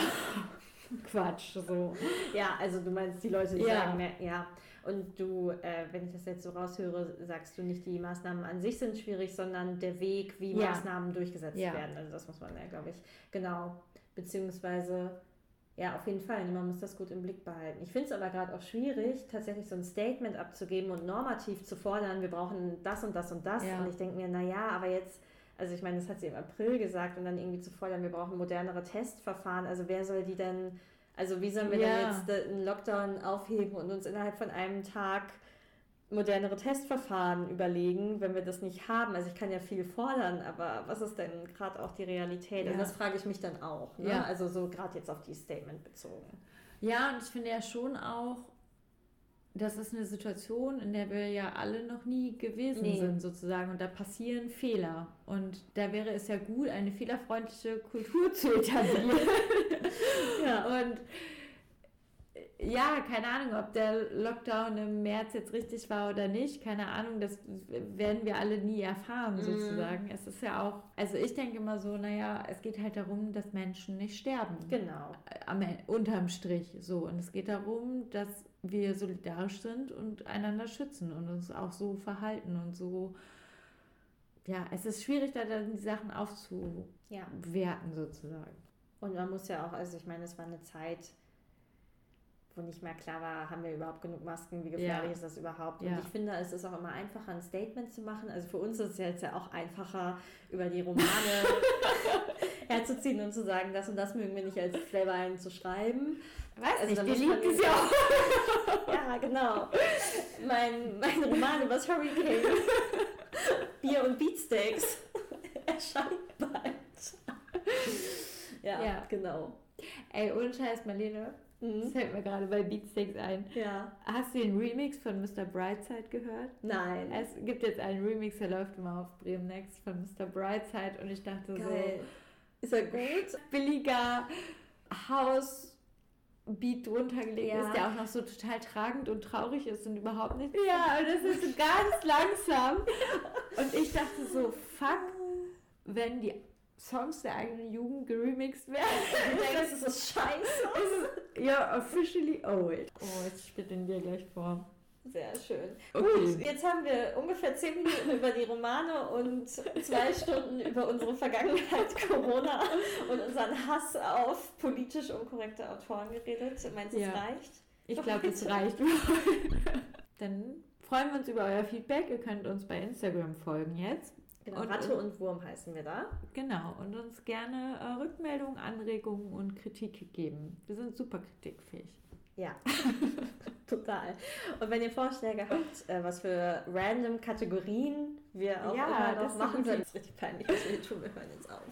[SPEAKER 2] *laughs* Quatsch, so.
[SPEAKER 1] Ja, also du meinst, die Leute, die ja. sagen, ja, und du, äh, wenn ich das jetzt so raushöre, sagst du nicht, die Maßnahmen an sich sind schwierig, sondern der Weg, wie ja. Maßnahmen durchgesetzt ja. werden. Also das muss man ja, glaube ich, genau. Beziehungsweise, ja, auf jeden Fall, man muss das gut im Blick behalten. Ich finde es aber gerade auch schwierig, tatsächlich so ein Statement abzugeben und normativ zu fordern, wir brauchen das und das und das. Ja. Und ich denke mir, naja, aber jetzt also ich meine, das hat sie im April gesagt und dann irgendwie zu fordern, wir brauchen modernere Testverfahren. Also wer soll die denn also wie sollen wir ja. denn jetzt einen Lockdown aufheben und uns innerhalb von einem Tag modernere Testverfahren überlegen, wenn wir das nicht haben. Also ich kann ja viel fordern, aber was ist denn gerade auch die Realität? Ja. Und das frage ich mich dann auch. Ne? Ja. Also so gerade jetzt auf die Statement bezogen.
[SPEAKER 2] Ja, und ich finde ja schon auch, das ist eine Situation, in der wir ja alle noch nie gewesen nee. sind, sozusagen. Und da passieren Fehler. Und da wäre es ja gut, eine fehlerfreundliche Kultur zu etablieren. *laughs* ja. Und ja, keine Ahnung, ob der Lockdown im März jetzt richtig war oder nicht. Keine Ahnung, das werden wir alle nie erfahren, mhm. sozusagen. Mm. Es ist ja auch, also ich denke immer so, naja, es geht halt darum, dass Menschen nicht sterben.
[SPEAKER 1] Genau.
[SPEAKER 2] Am, unterm Strich so. Und es geht darum, dass wir solidarisch sind und einander schützen und uns auch so verhalten und so. Ja, es ist schwierig, da dann die Sachen aufzuwerten, ja. sozusagen.
[SPEAKER 1] Und man muss ja auch, also ich meine, es war eine Zeit, wo nicht mehr klar war, haben wir überhaupt genug Masken, wie gefährlich ja. ist das überhaupt. Und ja. ich finde, es ist auch immer einfacher, ein Statement zu machen. Also für uns ist es jetzt ja auch einfacher, über die Romane *laughs* herzuziehen und zu sagen, das und das mögen wir nicht als Flavor zu schreiben.
[SPEAKER 2] Weiß also nicht, die liebt es ja auch. *laughs*
[SPEAKER 1] ja, genau. Mein, mein Roman über das Hurricane, *laughs* Bier und Beatsteaks, erscheint bald.
[SPEAKER 2] ja, ja, genau. Ey, ohne Scheiß, Marlene, Mhm. Das fällt mir gerade bei Beatsteaks ein.
[SPEAKER 1] Ja.
[SPEAKER 2] Hast du den Remix von Mr. Brightside gehört?
[SPEAKER 1] Nein.
[SPEAKER 2] Es gibt jetzt einen Remix, der läuft immer auf Bremen Next von Mr. Brightside und ich dachte Geil.
[SPEAKER 1] so. Ist er gut? *laughs*
[SPEAKER 2] Billiger Haus. Beat drunter gelegt ja. ist, der auch noch so total tragend und traurig ist und überhaupt nicht.
[SPEAKER 1] Ja, und das ist *laughs* so ganz langsam.
[SPEAKER 2] Und ich dachte so, fuck, wenn die Songs der eigenen Jugend geremixed werden. *laughs*
[SPEAKER 1] Du denkst, es ist scheiße. *laughs*
[SPEAKER 2] Ja, officially old. Oh, jetzt spielt den dir gleich vor.
[SPEAKER 1] Sehr schön. Okay. Gut, jetzt haben wir ungefähr zehn Minuten über die Romane und zwei Stunden über unsere Vergangenheit *laughs* Corona und unseren Hass auf politisch unkorrekte Autoren geredet. Meinst du, ja. es reicht?
[SPEAKER 2] Ich glaube, es reicht. Dann freuen wir uns über euer Feedback. Ihr könnt uns bei Instagram folgen jetzt.
[SPEAKER 1] Genau, und, Ratte und Wurm heißen wir da.
[SPEAKER 2] Genau, und uns gerne äh, Rückmeldungen, Anregungen und Kritik geben. Wir sind super kritikfähig.
[SPEAKER 1] Ja, *laughs* total. Und wenn ihr Vorschläge habt, äh, was für random Kategorien wir auch
[SPEAKER 2] Ja,
[SPEAKER 1] immer
[SPEAKER 2] das
[SPEAKER 1] noch machen
[SPEAKER 2] ist
[SPEAKER 1] sollen, ist richtig peinlich, hier tun. Wir hören jetzt auf.